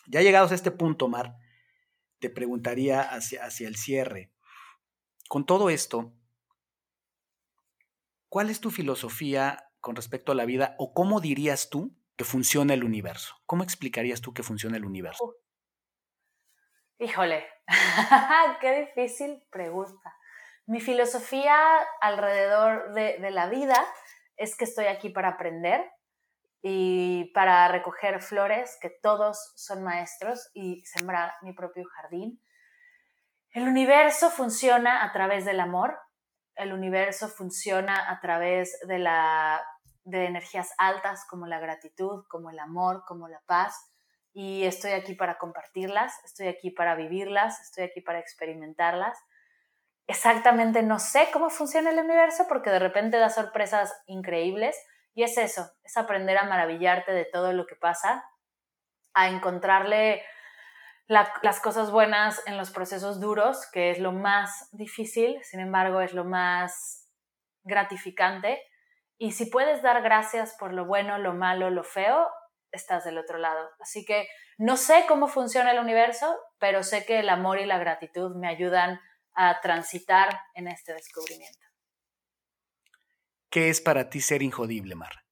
Ya llegados a este punto, Mar, te preguntaría hacia, hacia el cierre. Con todo esto, ¿Cuál es tu filosofía con respecto a la vida o cómo dirías tú que funciona el universo? ¿Cómo explicarías tú que funciona el universo? Híjole, qué difícil pregunta. Mi filosofía alrededor de, de la vida es que estoy aquí para aprender y para recoger flores, que todos son maestros y sembrar mi propio jardín. El universo funciona a través del amor, el universo funciona a través de, la, de energías altas como la gratitud, como el amor, como la paz. Y estoy aquí para compartirlas, estoy aquí para vivirlas, estoy aquí para experimentarlas. Exactamente no sé cómo funciona el universo porque de repente da sorpresas increíbles y es eso, es aprender a maravillarte de todo lo que pasa, a encontrarle las cosas buenas en los procesos duros, que es lo más difícil, sin embargo es lo más gratificante. Y si puedes dar gracias por lo bueno, lo malo, lo feo, estás del otro lado. Así que no sé cómo funciona el universo, pero sé que el amor y la gratitud me ayudan a transitar en este descubrimiento. ¿Qué es para ti ser injodible, Mar?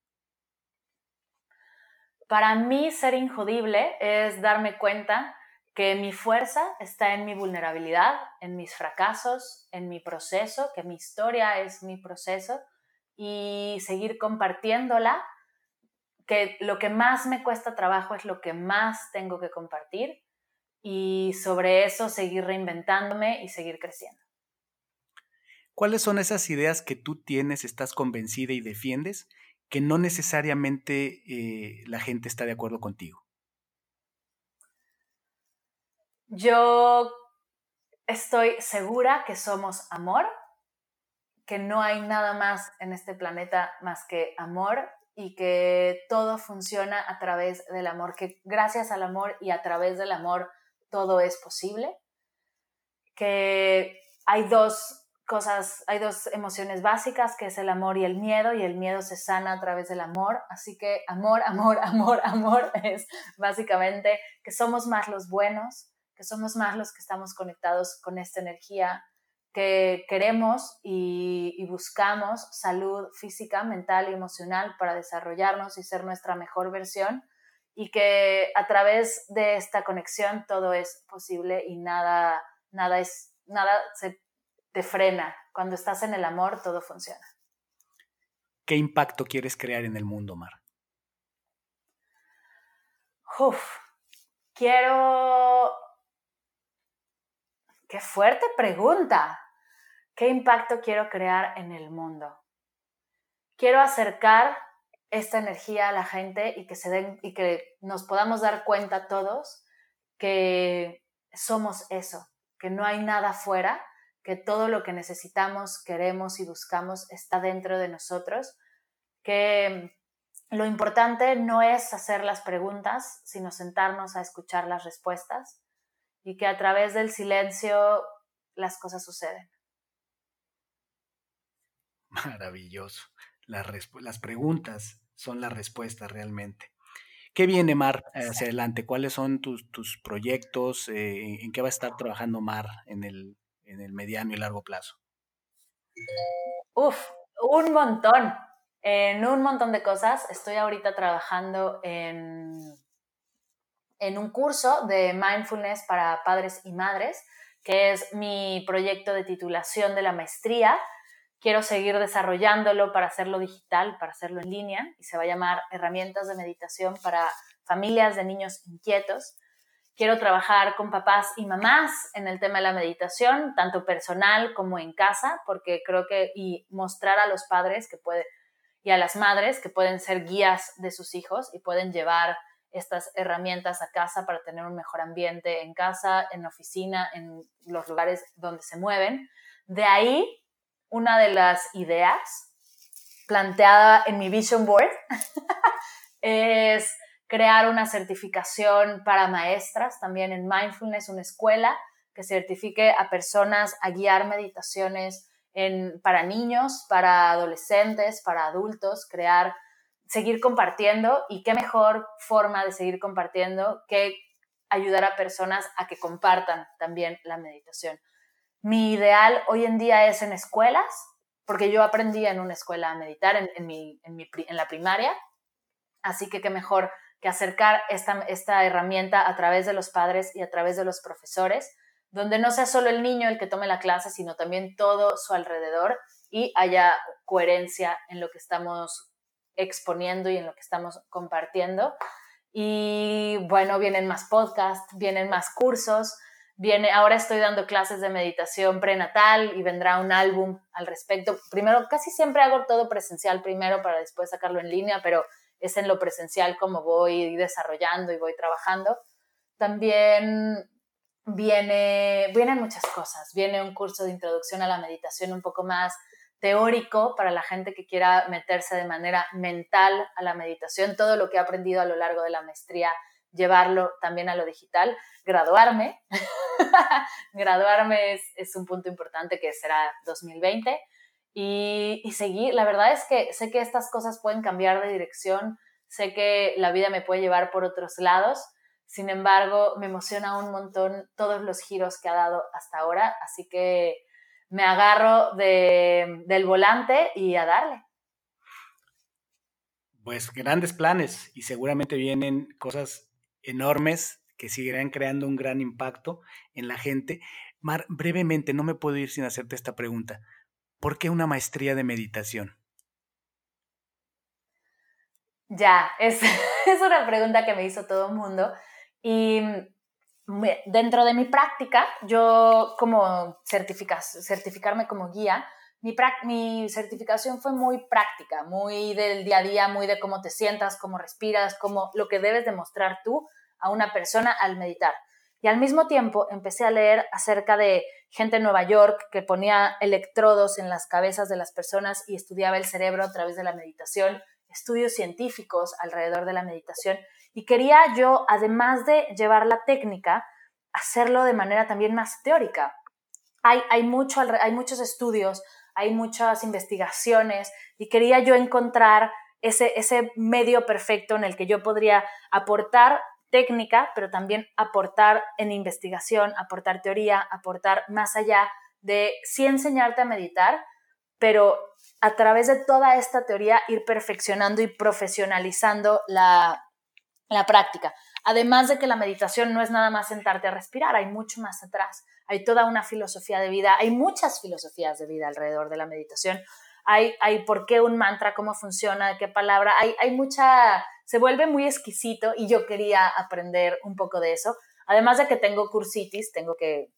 Para mí ser injodible es darme cuenta que mi fuerza está en mi vulnerabilidad, en mis fracasos, en mi proceso, que mi historia es mi proceso y seguir compartiéndola, que lo que más me cuesta trabajo es lo que más tengo que compartir y sobre eso seguir reinventándome y seguir creciendo. ¿Cuáles son esas ideas que tú tienes, estás convencida y defiendes, que no necesariamente eh, la gente está de acuerdo contigo? Yo estoy segura que somos amor, que no hay nada más en este planeta más que amor y que todo funciona a través del amor, que gracias al amor y a través del amor todo es posible, que hay dos cosas, hay dos emociones básicas, que es el amor y el miedo, y el miedo se sana a través del amor. Así que amor, amor, amor, amor es básicamente que somos más los buenos, que somos más los que estamos conectados con esta energía, que queremos y, y buscamos salud física, mental y emocional para desarrollarnos y ser nuestra mejor versión y que a través de esta conexión todo es posible y nada, nada es, nada se te frena. Cuando estás en el amor, todo funciona. ¿Qué impacto quieres crear en el mundo, Mar? Uf, quiero... Qué fuerte pregunta. ¿Qué impacto quiero crear en el mundo? Quiero acercar esta energía a la gente y que se den y que nos podamos dar cuenta todos que somos eso, que no hay nada fuera que todo lo que necesitamos, queremos y buscamos está dentro de nosotros, que lo importante no es hacer las preguntas, sino sentarnos a escuchar las respuestas y que a través del silencio las cosas suceden. Maravilloso. Las, las preguntas son la respuesta realmente. ¿Qué viene, Mar, hacia adelante? ¿Cuáles son tus, tus proyectos? Eh, ¿En qué va a estar trabajando Mar en el, en el mediano y largo plazo? Uf, un montón, en un montón de cosas. Estoy ahorita trabajando en, en un curso de mindfulness para padres y madres, que es mi proyecto de titulación de la maestría. Quiero seguir desarrollándolo para hacerlo digital, para hacerlo en línea, y se va a llamar Herramientas de Meditación para Familias de Niños Inquietos. Quiero trabajar con papás y mamás en el tema de la meditación, tanto personal como en casa, porque creo que y mostrar a los padres que puede y a las madres que pueden ser guías de sus hijos y pueden llevar estas herramientas a casa para tener un mejor ambiente en casa, en oficina, en los lugares donde se mueven. De ahí, una de las ideas planteada en mi vision board es crear una certificación para maestras también en mindfulness, una escuela que certifique a personas a guiar meditaciones en, para niños, para adolescentes, para adultos, crear, seguir compartiendo y qué mejor forma de seguir compartiendo que ayudar a personas a que compartan también la meditación. Mi ideal hoy en día es en escuelas, porque yo aprendí en una escuela a meditar en, mi, en, mi, en la primaria, así que qué mejor que acercar esta, esta herramienta a través de los padres y a través de los profesores, donde no sea solo el niño el que tome la clase, sino también todo su alrededor y haya coherencia en lo que estamos exponiendo y en lo que estamos compartiendo. Y bueno, vienen más podcasts, vienen más cursos, viene, ahora estoy dando clases de meditación prenatal y vendrá un álbum al respecto. Primero, casi siempre hago todo presencial primero para después sacarlo en línea, pero es en lo presencial como voy desarrollando y voy trabajando. También viene, vienen muchas cosas. Viene un curso de introducción a la meditación un poco más teórico para la gente que quiera meterse de manera mental a la meditación, todo lo que he aprendido a lo largo de la maestría, llevarlo también a lo digital, graduarme. graduarme es, es, un punto importante que será 2020 y, seguir. La verdad es que sé que estas cosas pueden cambiar de dirección, sé que la vida me puede llevar por otros lados, sin embargo, me emociona un montón todos los giros que ha dado hasta ahora, así que me agarro del volante y a darle. Pues grandes planes y seguramente vienen cosas enormes que seguirán creando un gran impacto en la gente. Mar, brevemente, no me puedo ir sin hacerte esta pregunta. ¿por qué una maestría de meditación? Ya, es, es una pregunta que me hizo todo el mundo. Y dentro de mi práctica, yo como certificarme como guía, mi, mi, certificación fue muy práctica, muy del día a día, muy de cómo te sientas, cómo respiras, cómo lo que debes demostrar tú a una persona al meditar. Y al mismo tiempo empecé a leer acerca de gente en Nueva York que ponía electrodos en las cabezas de las personas y estudiaba el cerebro a través de la meditación, estudios científicos alrededor de la meditación. Y quería yo, además de llevar la técnica, hacerlo de manera también más teórica. Hay, hay, mucho, hay muchos estudios, hay muchas investigaciones y quería yo encontrar ese, ese medio perfecto en el que yo podría aportar técnica, pero también aportar en investigación, aportar teoría, aportar más allá de sí enseñarte a meditar, pero a través de toda esta teoría ir perfeccionando y profesionalizando la, la práctica. Además de que la meditación no es nada más sentarte a respirar, hay mucho más atrás. Hay toda una filosofía de vida, hay muchas filosofías de vida alrededor de la meditación. Hay, hay por qué un mantra, cómo funciona, qué palabra. Hay, hay mucha, se vuelve muy exquisito y yo quería aprender un poco de eso. Además de que tengo cursitis, tengo que,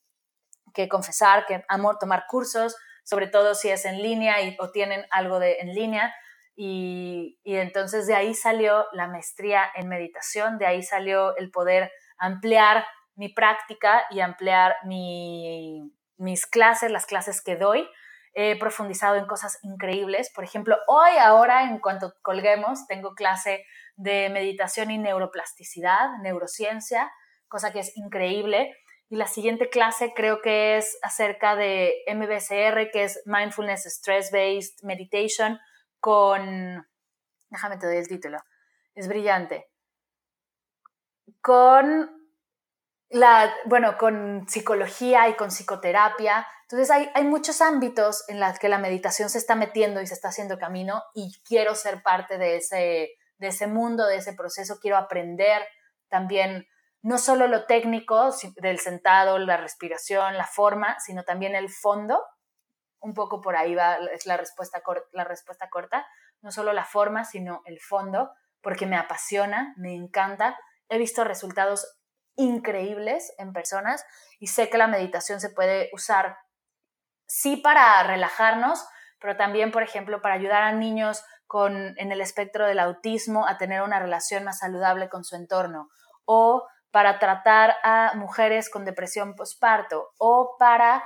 que confesar que amo tomar cursos, sobre todo si es en línea y, o tienen algo de en línea. Y, entonces de ahí salió la maestría en meditación, de ahí salió el poder ampliar mi práctica y ampliar mis clases, las clases que doy. He profundizado en cosas increíbles. Por ejemplo, hoy, ahora, en cuanto colguemos, tengo clase de meditación y neuroplasticidad, neurociencia, cosa que es increíble. Y la siguiente clase creo que es acerca de MBSR, que es Mindfulness Stress Based Meditation, con, déjame te doy el título, es brillante, con la, bueno, con psicología y con psicoterapia. Entonces hay, hay muchos ámbitos en los que la meditación se está metiendo y se está haciendo camino y quiero ser parte de ese, de ese mundo, de ese proceso, quiero aprender también no solo lo técnico del sentado, la respiración, la forma, sino también el fondo un poco por ahí va, es la respuesta, la respuesta corta, no solo la forma, sino el fondo, porque me apasiona, me encanta. He visto resultados increíbles en personas y sé que la meditación se puede usar sí para relajarnos, pero también, por ejemplo, para ayudar a niños con, en el espectro del autismo a tener una relación más saludable con su entorno, o para tratar a mujeres con depresión postparto, o para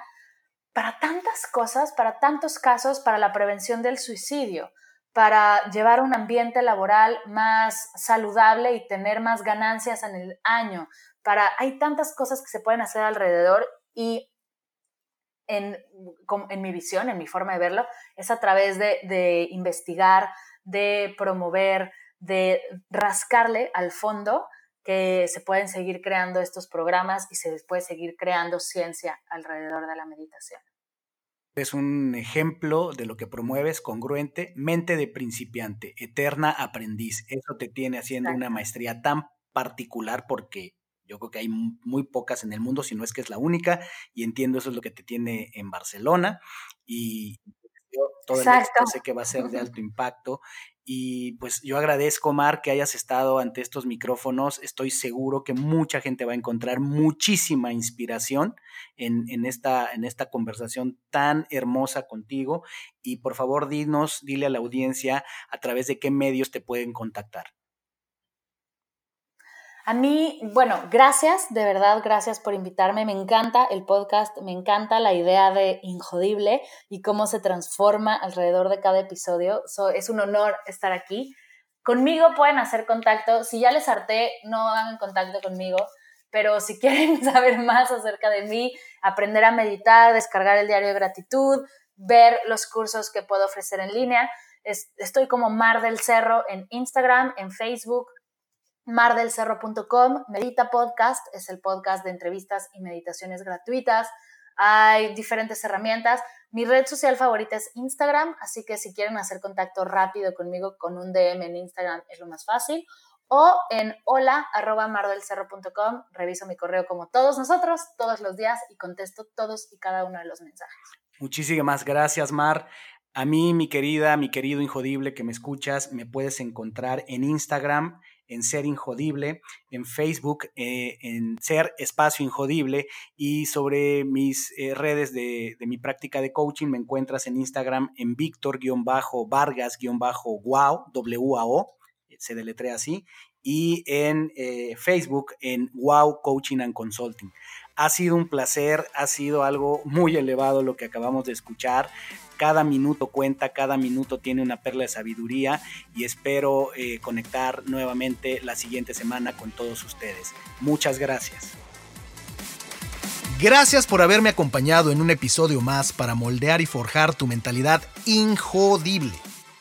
para tantas cosas, para tantos casos, para la prevención del suicidio, para llevar un ambiente laboral más saludable y tener más ganancias en el año, para hay tantas cosas que se pueden hacer alrededor y en, mi visión, en mi forma de verlo, es a través de investigar, de promover, de rascarle al fondo que se pueden seguir creando estos programas y se puede seguir creando ciencia alrededor de la meditación. Es un ejemplo de lo que promueves, congruente, mente de principiante, eterna aprendiz. Eso te tiene haciendo una maestría tan particular porque yo creo que hay muy pocas en el mundo, si no es que es la única, y entiendo eso es lo que te tiene en Barcelona. Y todo el sé que va a ser de alto impacto y pues yo agradezco, Mar, que hayas estado ante estos micrófonos. Estoy seguro que mucha gente va a encontrar muchísima inspiración en, en, esta, en esta conversación tan hermosa contigo. Y por favor, dinos, dile a la audiencia a través de qué medios te pueden contactar. A mí, bueno, gracias, de verdad, gracias por invitarme. Me encanta el podcast, me encanta la idea de Injodible y cómo se transforma alrededor de cada episodio. es un honor estar aquí. Conmigo pueden hacer contacto. Si ya les harté, no hagan contacto conmigo. Pero si quieren saber más acerca de mí, aprender a meditar, descargar el diario de gratitud, ver los cursos que puedo ofrecer en línea, estoy como Mar del Cerro en Instagram, en Facebook, mardelcerro.com, Medita Podcast, es el podcast de entrevistas y meditaciones gratuitas. Hay diferentes herramientas. Mi red social favorita es Instagram, así que si quieren hacer contacto rápido conmigo con un DM en Instagram es lo más fácil. O en hola mardelcerro.com, reviso mi correo como todos nosotros, todos los días y contesto todos y cada uno de los mensajes. Muchísimas gracias, Mar. A mí, mi querida, mi querido Injodible que me escuchas, me puedes encontrar en Instagram en Ser Injodible, en Facebook, eh, en Ser Espacio Injodible y sobre mis eh, redes de, mi práctica de coaching me encuentras en Instagram en Víctor-Vargas-Wow, W-A-O. se deletrea así, y en eh, Facebook en Wow Coaching and Consulting. Ha sido un placer, ha sido algo muy elevado lo que acabamos de escuchar. Cada minuto cuenta, cada minuto tiene una perla de sabiduría y espero eh, conectar nuevamente la siguiente semana con todos ustedes. Muchas gracias. Gracias por haberme acompañado en un episodio más para moldear y forjar tu mentalidad injodible.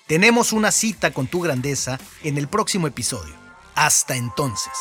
Tenemos una cita con tu grandeza en el próximo episodio. Hasta entonces.